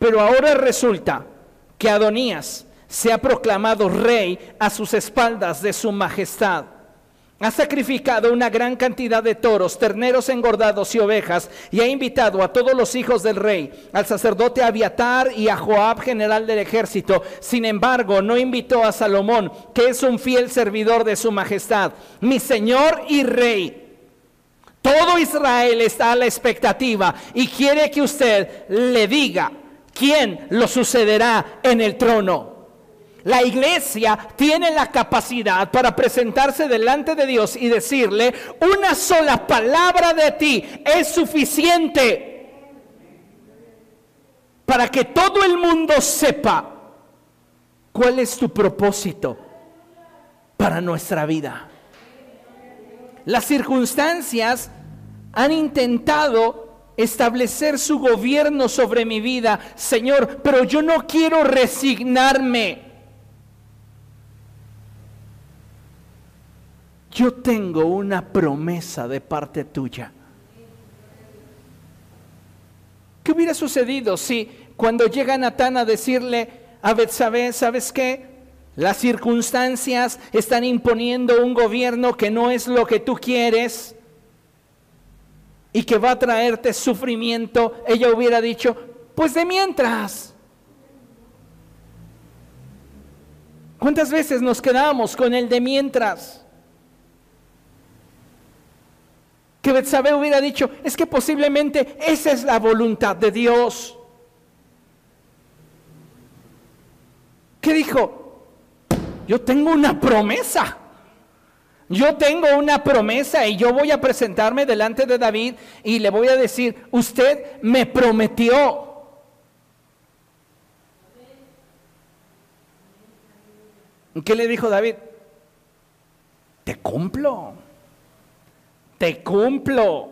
[SPEAKER 1] Pero ahora resulta que Adonías se ha proclamado rey a sus espaldas de su majestad ha sacrificado una gran cantidad de toros, terneros engordados y ovejas, y ha invitado a todos los hijos del rey, al sacerdote Abiatar y a Joab, general del ejército. Sin embargo, no invitó a Salomón, que es un fiel servidor de su majestad, mi señor y rey. Todo Israel está a la expectativa y quiere que usted le diga quién lo sucederá en el trono. La iglesia tiene la capacidad para presentarse delante de Dios y decirle, una sola palabra de ti es suficiente para que todo el mundo sepa cuál es tu propósito para nuestra vida. Las circunstancias han intentado establecer su gobierno sobre mi vida, Señor, pero yo no quiero resignarme. Yo tengo una promesa de parte tuya. ¿Qué hubiera sucedido si cuando llega Natán a decirle a Betsabé, ¿sabes qué? Las circunstancias están imponiendo un gobierno que no es lo que tú quieres y que va a traerte sufrimiento. Ella hubiera dicho, pues de mientras. ¿Cuántas veces nos quedamos con el de mientras? Que Betsabé hubiera dicho, es que posiblemente esa es la voluntad de Dios. ¿Qué dijo? yo tengo una promesa. Yo tengo una promesa y yo voy a presentarme delante de David y le voy a decir, usted me prometió. ¿Qué le dijo David? Te cumplo. Te cumplo.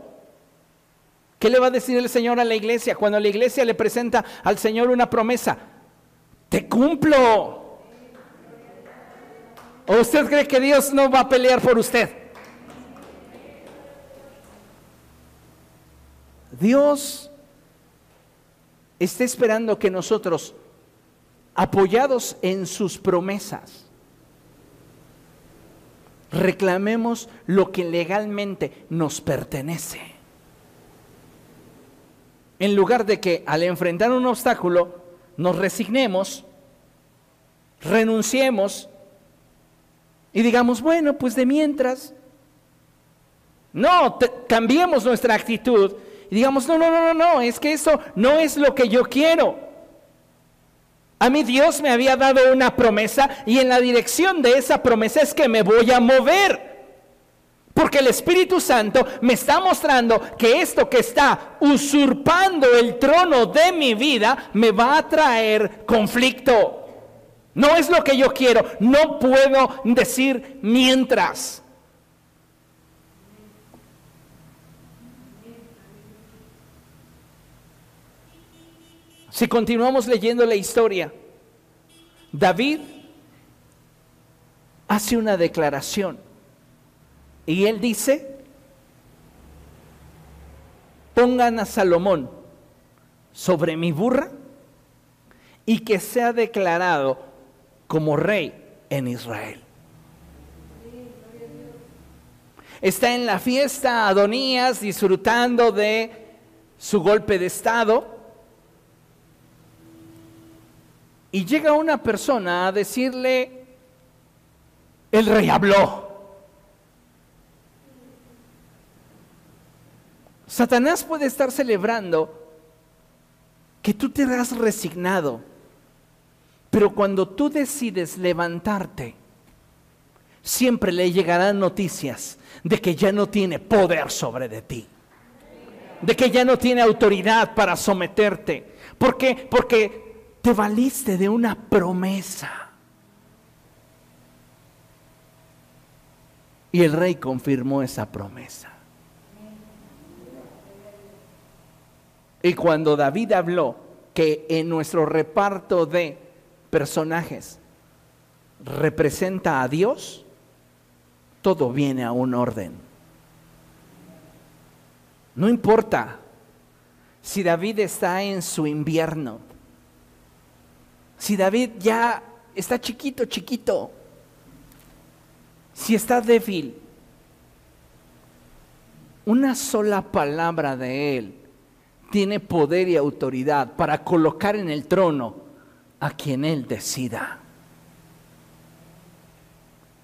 [SPEAKER 1] ¿Qué le va a decir el Señor a la iglesia cuando la iglesia le presenta al Señor una promesa? Te cumplo. ¿O usted cree que Dios no va a pelear por usted? Dios está esperando que nosotros, apoyados en sus promesas, reclamemos lo que legalmente nos pertenece. En lugar de que al enfrentar un obstáculo nos resignemos, renunciemos y digamos, bueno, pues de mientras. No, cambiemos nuestra actitud y digamos, no, no, no, no, no, es que eso no es lo que yo quiero. A mí Dios me había dado una promesa y en la dirección de esa promesa es que me voy a mover. Porque el Espíritu Santo me está mostrando que esto que está usurpando el trono de mi vida me va a traer conflicto. No es lo que yo quiero. No puedo decir mientras. Si continuamos leyendo la historia, David hace una declaración y él dice, pongan a Salomón sobre mi burra y que sea declarado como rey en Israel. Está en la fiesta Adonías disfrutando de su golpe de estado. Y llega una persona a decirle, el rey habló. Satanás puede estar celebrando que tú te has resignado pero cuando tú decides levantarte, siempre le llegarán noticias de que ya no tiene poder sobre de ti. De que ya no tiene autoridad para someterte. ¿Por qué? Porque te valiste de una promesa. Y el rey confirmó esa promesa. Y cuando David habló que en nuestro reparto de personajes representa a Dios, todo viene a un orden. No importa si David está en su invierno, si David ya está chiquito, chiquito, si está débil, una sola palabra de él tiene poder y autoridad para colocar en el trono a quien Él decida.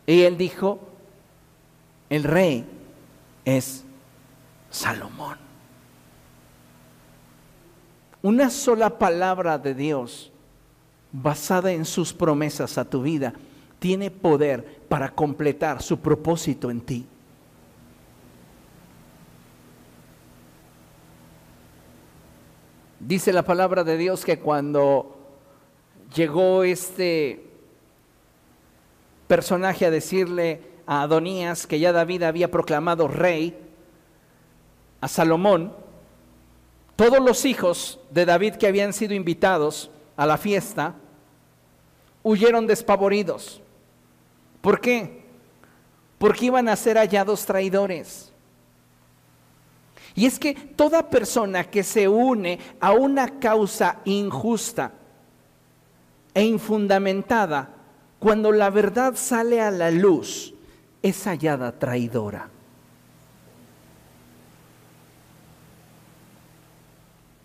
[SPEAKER 1] Y Él dijo, el rey es Salomón. Una sola palabra de Dios basada en sus promesas a tu vida tiene poder para completar su propósito en ti. Dice la palabra de Dios que cuando llegó este personaje a decirle a Adonías que ya David había proclamado rey, a Salomón, todos los hijos de David que habían sido invitados a la fiesta huyeron despavoridos. ¿Por qué? Porque iban a ser hallados traidores. Y es que toda persona que se une a una causa injusta, e infundamentada, cuando la verdad sale a la luz, es hallada traidora.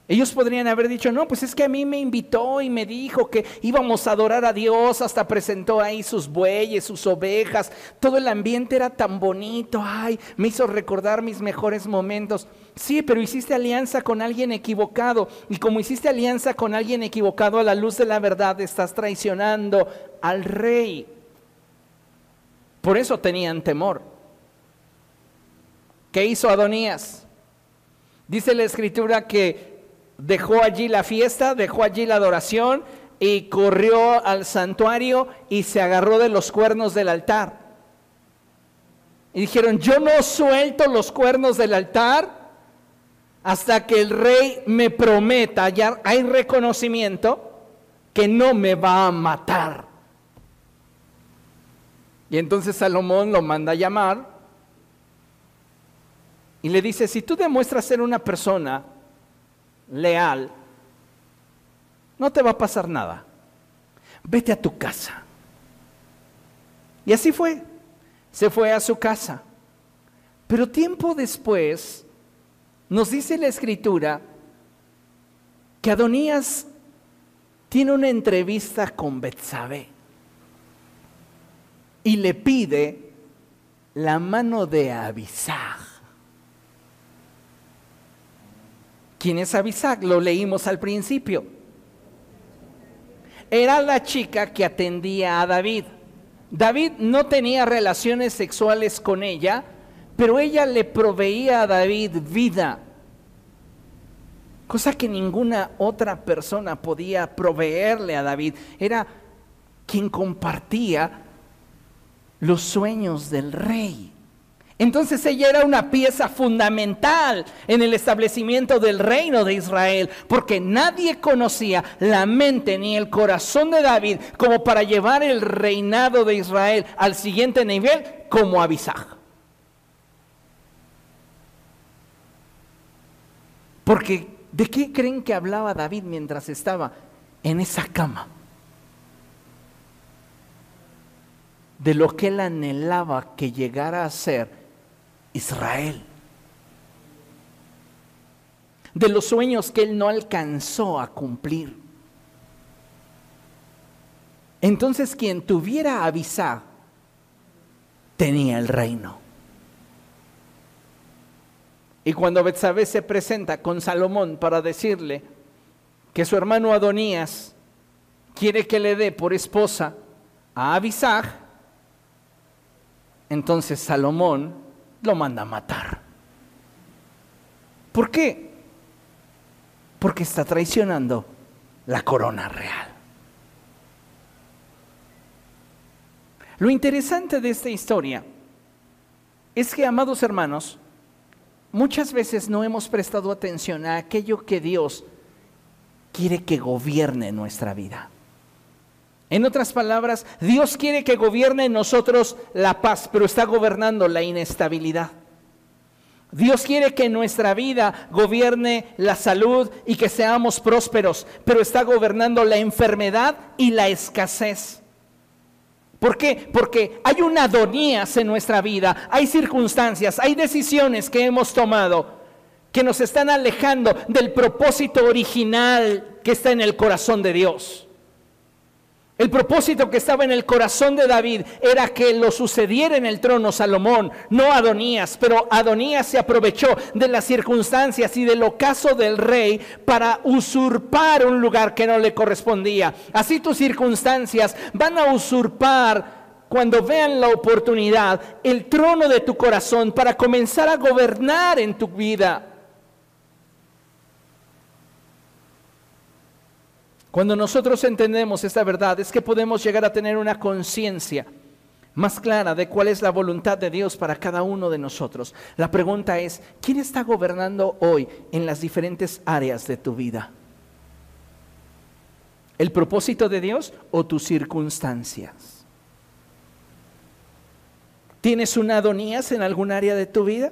[SPEAKER 1] Ellos podrían haber dicho, no, pues es que a mí me invitó y me dijo que íbamos a adorar a Dios, hasta presentó ahí sus bueyes, sus ovejas, todo el ambiente era tan bonito, ay, me hizo recordar mis mejores momentos. Sí, pero hiciste alianza con alguien equivocado y como hiciste alianza con alguien equivocado a la luz de la verdad, estás traicionando al rey. Por eso tenían temor. ¿Qué hizo Adonías? Dice la escritura que dejó allí la fiesta, dejó allí la adoración y corrió al santuario y se agarró de los cuernos del altar. Y dijeron, yo no suelto los cuernos del altar hasta que el rey me prometa, ya hay reconocimiento, que no me va a matar. Y entonces Salomón lo manda a llamar y le dice, si tú demuestras ser una persona leal, no te va a pasar nada. Vete a tu casa. Y así fue. Se fue a su casa. Pero tiempo después nos dice la escritura que Adonías tiene una entrevista con Betsabé y le pide la mano de Abisag. ¿Quién es Abisag? Lo leímos al principio. Era la chica que atendía a David. David no tenía relaciones sexuales con ella, pero ella le proveía a David vida, cosa que ninguna otra persona podía proveerle a David. Era quien compartía los sueños del rey. Entonces ella era una pieza fundamental en el establecimiento del reino de Israel, porque nadie conocía la mente ni el corazón de David como para llevar el reinado de Israel al siguiente nivel como Abisag. Porque ¿de qué creen que hablaba David mientras estaba en esa cama? De lo que él anhelaba que llegara a ser Israel. De los sueños que él no alcanzó a cumplir. Entonces quien tuviera a tenía el reino. Y cuando Betsabé se presenta con Salomón para decirle que su hermano Adonías quiere que le dé por esposa a Abisag, entonces Salomón lo manda a matar. ¿Por qué? Porque está traicionando la corona real. Lo interesante de esta historia es que, amados hermanos, muchas veces no hemos prestado atención a aquello que Dios quiere que gobierne nuestra vida. En otras palabras, Dios quiere que gobierne en nosotros la paz, pero está gobernando la inestabilidad. Dios quiere que nuestra vida gobierne la salud y que seamos prósperos, pero está gobernando la enfermedad y la escasez. ¿Por qué? Porque hay una adonías en nuestra vida, hay circunstancias, hay decisiones que hemos tomado que nos están alejando del propósito original que está en el corazón de Dios. El propósito que estaba en el corazón de David era que lo sucediera en el trono Salomón, no Adonías, pero Adonías se aprovechó de las circunstancias y del ocaso del rey para usurpar un lugar que no le correspondía. Así tus circunstancias van a usurpar cuando vean la oportunidad el trono de tu corazón para comenzar a gobernar en tu vida. Cuando nosotros entendemos esta verdad es que podemos llegar a tener una conciencia más clara de cuál es la voluntad de Dios para cada uno de nosotros. La pregunta es, ¿quién está gobernando hoy en las diferentes áreas de tu vida? ¿El propósito de Dios o tus circunstancias? ¿Tienes una Adonías en algún área de tu vida?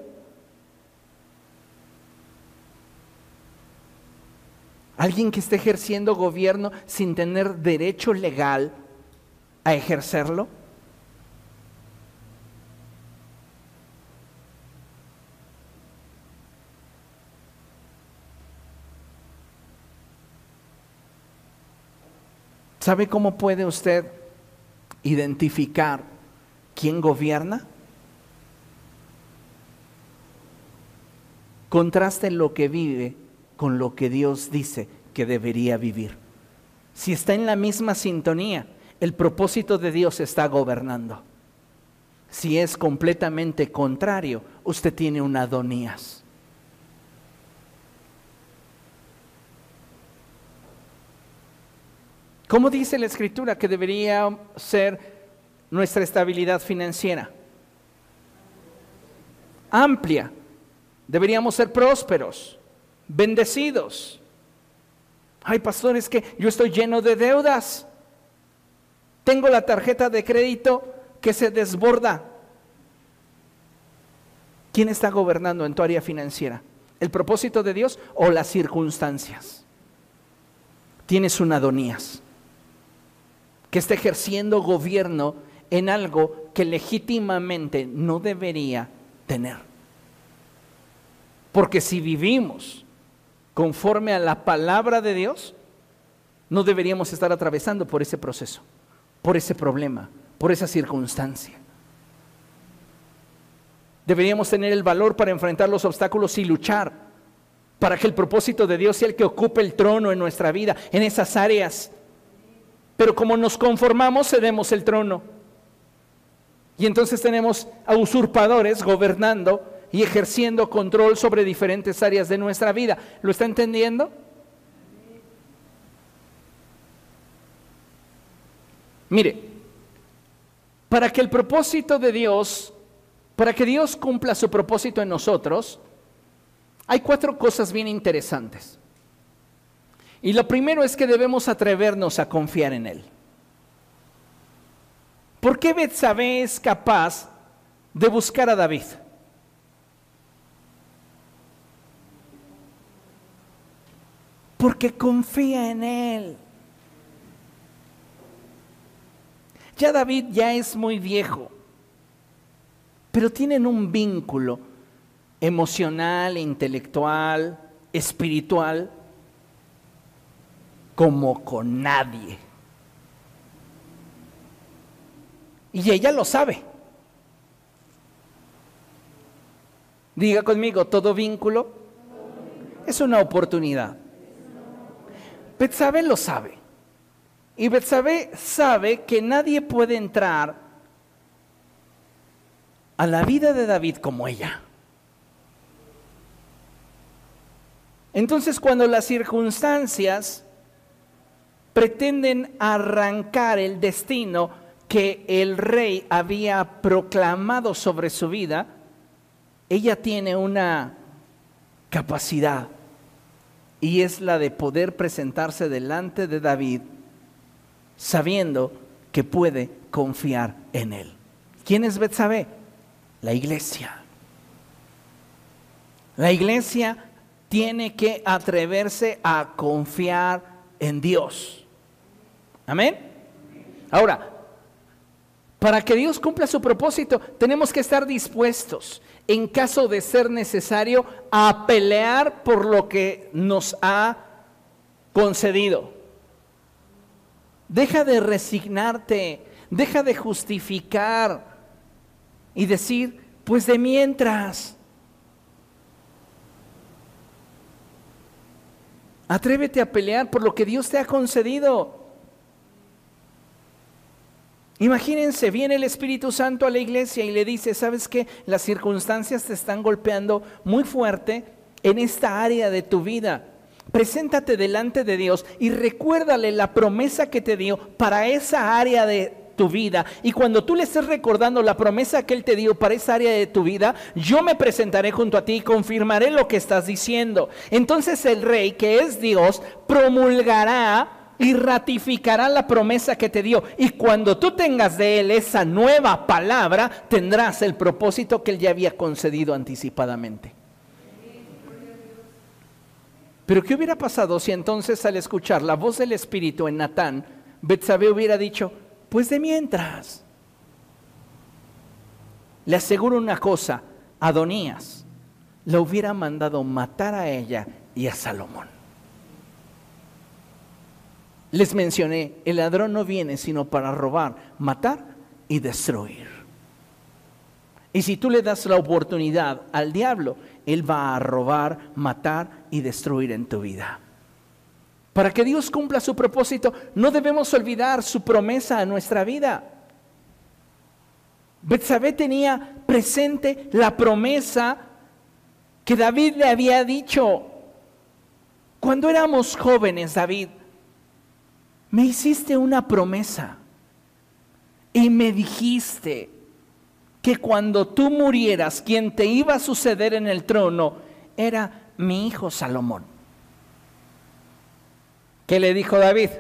[SPEAKER 1] Alguien que esté ejerciendo gobierno sin tener derecho legal a ejercerlo. ¿Sabe cómo puede usted identificar quién gobierna? Contraste lo que vive con lo que Dios dice que debería vivir. Si está en la misma sintonía, el propósito de Dios está gobernando. si es completamente contrario, usted tiene un Adonías. ¿Cómo dice la escritura que debería ser nuestra estabilidad financiera? Amplia. Deberíamos ser prósperos, bendecidos. Ay, pastores, que yo estoy lleno de deudas. Tengo la tarjeta de crédito que se desborda. ¿Quién está gobernando en tu área financiera? ¿El propósito de Dios o las circunstancias? Tienes un Adonías que está ejerciendo gobierno en algo que legítimamente no debería tener. Porque si vivimos conforme a la palabra de Dios, no deberíamos estar atravesando por ese proceso, por ese problema, por esa circunstancia. Deberíamos tener el valor para enfrentar los obstáculos y luchar para que el propósito de Dios sea el que ocupe el trono en nuestra vida, en esas áreas pero como nos conformamos, cedemos el trono. Y entonces tenemos a usurpadores gobernando y ejerciendo control sobre diferentes áreas de nuestra vida. ¿Lo está entendiendo? Mire, para que el propósito de Dios, para que Dios cumpla su propósito en nosotros, hay cuatro cosas bien interesantes. Y lo primero es que debemos atrevernos a confiar en Él. ¿Por qué Betsabé es capaz de buscar a David? Porque confía en Él. Ya David ya es muy viejo, pero tienen un vínculo emocional, intelectual, espiritual como con nadie. Y ella lo sabe. Diga conmigo, todo vínculo es una oportunidad. Betsabe lo sabe. Y Betsabe sabe que nadie puede entrar a la vida de David como ella. Entonces cuando las circunstancias pretenden arrancar el destino que el rey había proclamado sobre su vida, ella tiene una capacidad y es la de poder presentarse delante de David sabiendo que puede confiar en él. ¿Quién es Betsabé? La iglesia. La iglesia tiene que atreverse a confiar en Dios. Amén. Ahora, para que Dios cumpla su propósito, tenemos que estar dispuestos, en caso de ser necesario, a pelear por lo que nos ha concedido. Deja de resignarte, deja de justificar y decir, pues de mientras. Atrévete a pelear por lo que Dios te ha concedido. Imagínense, viene el Espíritu Santo a la iglesia y le dice, ¿sabes qué? Las circunstancias te están golpeando muy fuerte en esta área de tu vida. Preséntate delante de Dios y recuérdale la promesa que te dio para esa área de tu vida. Y cuando tú le estés recordando la promesa que Él te dio para esa área de tu vida, yo me presentaré junto a ti y confirmaré lo que estás diciendo. Entonces el rey, que es Dios, promulgará y ratificará la promesa que te dio. Y cuando tú tengas de Él esa nueva palabra, tendrás el propósito que Él ya había concedido anticipadamente. Pero ¿qué hubiera pasado si entonces al escuchar la voz del Espíritu en Natán, Betsabé hubiera dicho, pues de mientras, le aseguro una cosa, Adonías lo hubiera mandado matar a ella y a Salomón. Les mencioné, el ladrón no viene sino para robar, matar y destruir. Y si tú le das la oportunidad al diablo, él va a robar, matar y destruir en tu vida. Para que Dios cumpla su propósito, no debemos olvidar su promesa a nuestra vida. Betsabé tenía presente la promesa que David le había dicho. Cuando éramos jóvenes, David, me hiciste una promesa y me dijiste que cuando tú murieras, quien te iba a suceder en el trono era mi hijo Salomón. ¿Qué le dijo David?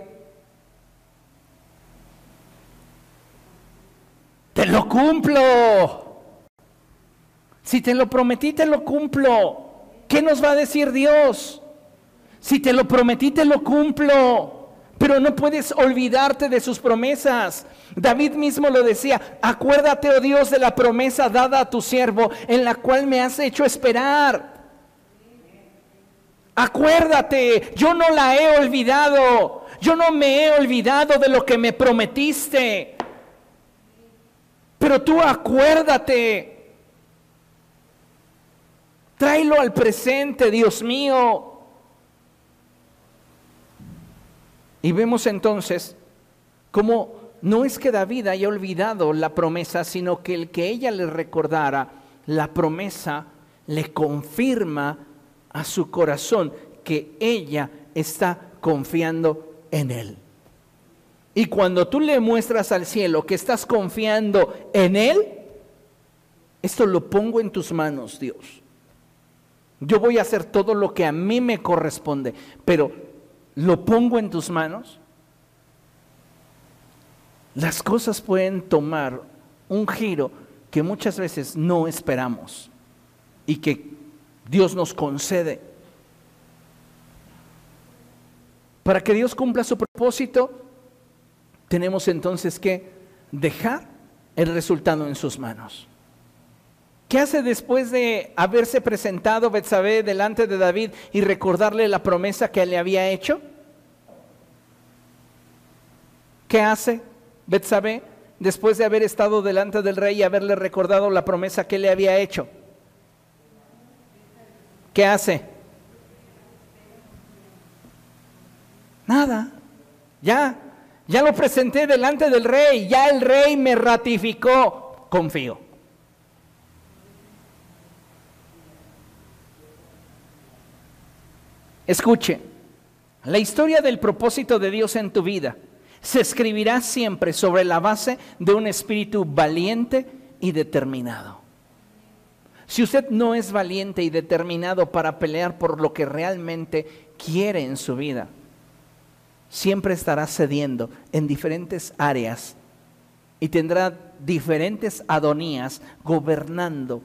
[SPEAKER 1] Te lo cumplo. Si te lo prometí, te lo cumplo. ¿Qué nos va a decir Dios? Si te lo prometí, te lo cumplo. Pero no puedes olvidarte de sus promesas. David mismo lo decía, acuérdate, oh Dios, de la promesa dada a tu siervo, en la cual me has hecho esperar. Acuérdate, yo no la he olvidado. Yo no me he olvidado de lo que me prometiste. Pero tú acuérdate. Tráelo al presente, Dios mío. Y vemos entonces cómo no es que David haya olvidado la promesa, sino que el que ella le recordara la promesa le confirma a su corazón que ella está confiando en él. Y cuando tú le muestras al cielo que estás confiando en Él, esto lo pongo en tus manos, Dios. Yo voy a hacer todo lo que a mí me corresponde, pero lo pongo en tus manos. Las cosas pueden tomar un giro que muchas veces no esperamos y que Dios nos concede. Para que Dios cumpla su propósito, tenemos entonces que dejar el resultado en sus manos. ¿Qué hace después de haberse presentado Betsabé delante de David y recordarle la promesa que le había hecho? ¿Qué hace Betsabé después de haber estado delante del rey y haberle recordado la promesa que le había hecho? ¿Qué hace? Nada. Ya ya lo presenté delante del rey, ya el rey me ratificó, confío. Escuche, la historia del propósito de Dios en tu vida se escribirá siempre sobre la base de un espíritu valiente y determinado. Si usted no es valiente y determinado para pelear por lo que realmente quiere en su vida, siempre estará cediendo en diferentes áreas y tendrá diferentes adonías gobernando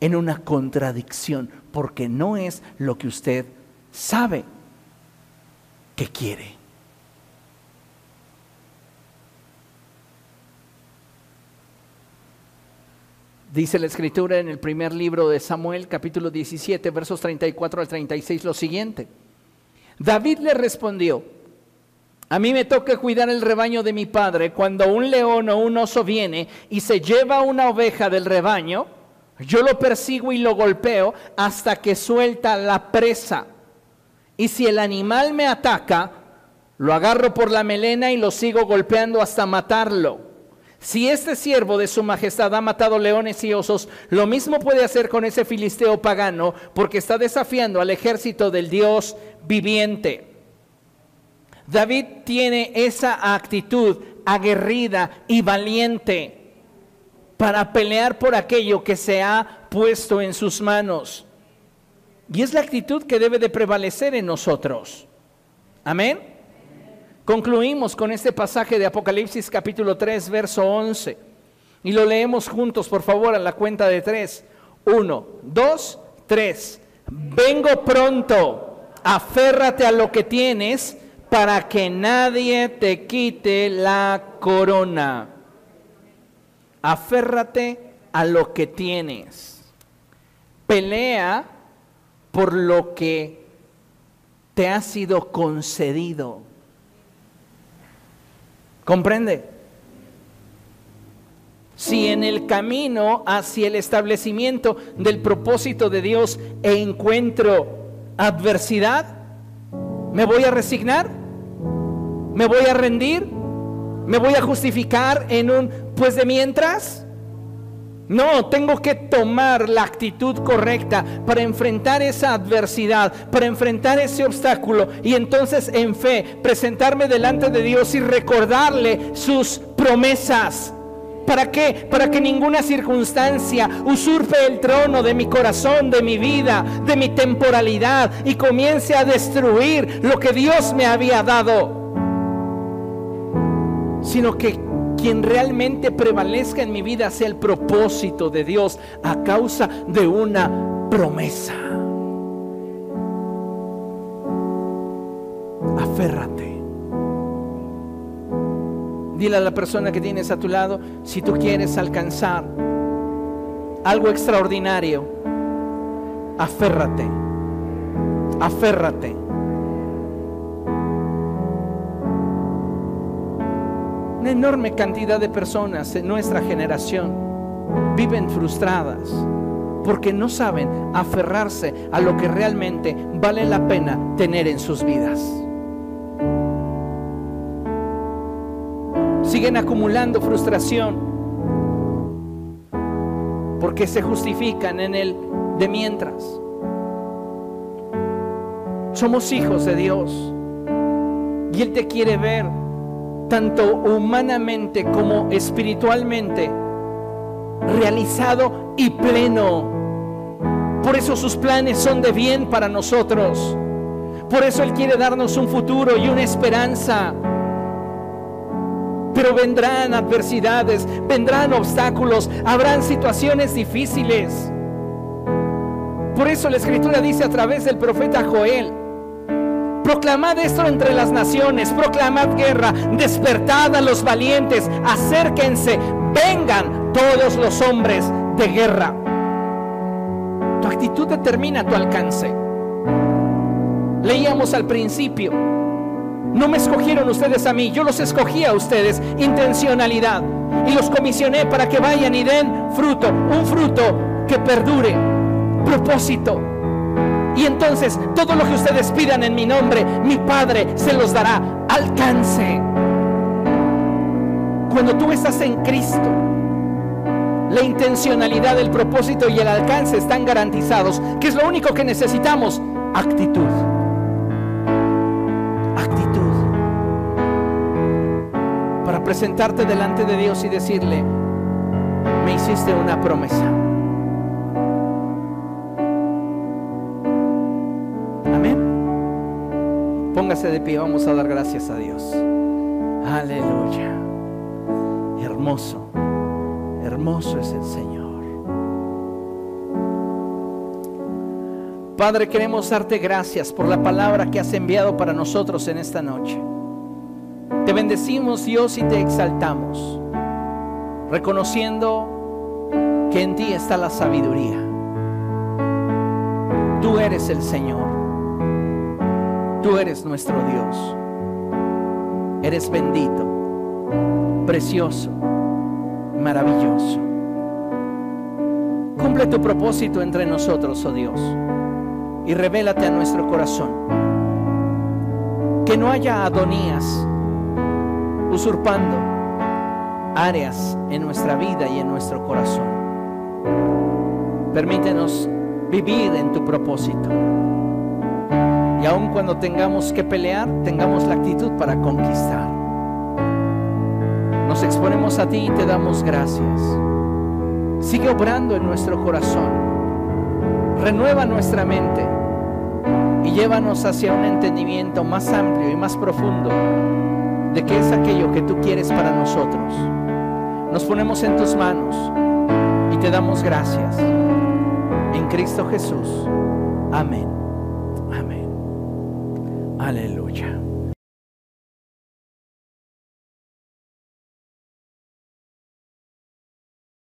[SPEAKER 1] en una contradicción, porque no es lo que usted sabe que quiere. Dice la escritura en el primer libro de Samuel, capítulo 17, versos 34 al 36, lo siguiente. David le respondió, a mí me toca cuidar el rebaño de mi padre. Cuando un león o un oso viene y se lleva una oveja del rebaño, yo lo persigo y lo golpeo hasta que suelta la presa. Y si el animal me ataca, lo agarro por la melena y lo sigo golpeando hasta matarlo. Si este siervo de su majestad ha matado leones y osos, lo mismo puede hacer con ese filisteo pagano, porque está desafiando al ejército del Dios viviente. David tiene esa actitud aguerrida y valiente para pelear por aquello que se ha puesto en sus manos. Y es la actitud que debe de prevalecer en nosotros. Amén. Concluimos con este pasaje de Apocalipsis capítulo 3, verso 11. Y lo leemos juntos, por favor, a la cuenta de tres. Uno, dos, tres. Vengo pronto, aférrate a lo que tienes para que nadie te quite la corona. Aférrate a lo que tienes. Pelea por lo que te ha sido concedido. ¿Comprende? Si en el camino hacia el establecimiento del propósito de Dios encuentro adversidad, ¿me voy a resignar? ¿Me voy a rendir? ¿Me voy a justificar en un pues de mientras... No, tengo que tomar la actitud correcta para enfrentar esa adversidad, para enfrentar ese obstáculo y entonces en fe presentarme delante de Dios y recordarle sus promesas. ¿Para qué? Para que ninguna circunstancia usurpe el trono de mi corazón, de mi vida, de mi temporalidad y comience a destruir lo que Dios me había dado. Sino que quien realmente prevalezca en mi vida sea el propósito de Dios a causa de una promesa. Aférrate. Dile a la persona que tienes a tu lado, si tú quieres alcanzar algo extraordinario, aférrate, aférrate. Una enorme cantidad de personas en nuestra generación viven frustradas porque no saben aferrarse a lo que realmente vale la pena tener en sus vidas. siguen acumulando frustración porque se justifican en el de mientras. Somos hijos de Dios y Él te quiere ver tanto humanamente como espiritualmente realizado y pleno. Por eso sus planes son de bien para nosotros. Por eso Él quiere darnos un futuro y una esperanza pero vendrán adversidades, vendrán obstáculos, habrán situaciones difíciles. Por eso la escritura dice a través del profeta Joel, proclamad esto entre las naciones, proclamad guerra, despertad a los valientes, acérquense, vengan todos los hombres de guerra. Tu actitud determina tu alcance. Leíamos al principio, no me escogieron ustedes a mí, yo los escogí a ustedes. Intencionalidad. Y los comisioné para que vayan y den fruto, un fruto que perdure. Propósito. Y entonces todo lo que ustedes pidan en mi nombre, mi Padre se los dará. Alcance. Cuando tú estás en Cristo, la intencionalidad, el propósito y el alcance están garantizados. ¿Qué es lo único que necesitamos? Actitud. presentarte delante de Dios y decirle, me hiciste una promesa. Póngase de pie, vamos a dar gracias a Dios. Aleluya. Hermoso, hermoso es el Señor. Padre, queremos darte gracias por la palabra que has enviado para nosotros en esta noche. Te bendecimos Dios y te exaltamos, reconociendo que en ti está la sabiduría. Tú eres el Señor. Tú eres nuestro Dios. Eres bendito, precioso, maravilloso. Cumple tu propósito entre nosotros, oh Dios, y revélate a nuestro corazón. Que no haya adonías usurpando áreas en nuestra vida y en nuestro corazón. Permítenos vivir en tu propósito. Cuando tengamos que pelear, tengamos la actitud para conquistar. Nos exponemos a ti y te damos gracias. Sigue obrando en nuestro corazón. Renueva nuestra mente y llévanos hacia un entendimiento más amplio y más profundo de qué es aquello que tú quieres para nosotros. Nos ponemos en tus manos y te damos gracias. En Cristo Jesús. Amén. Aleluya.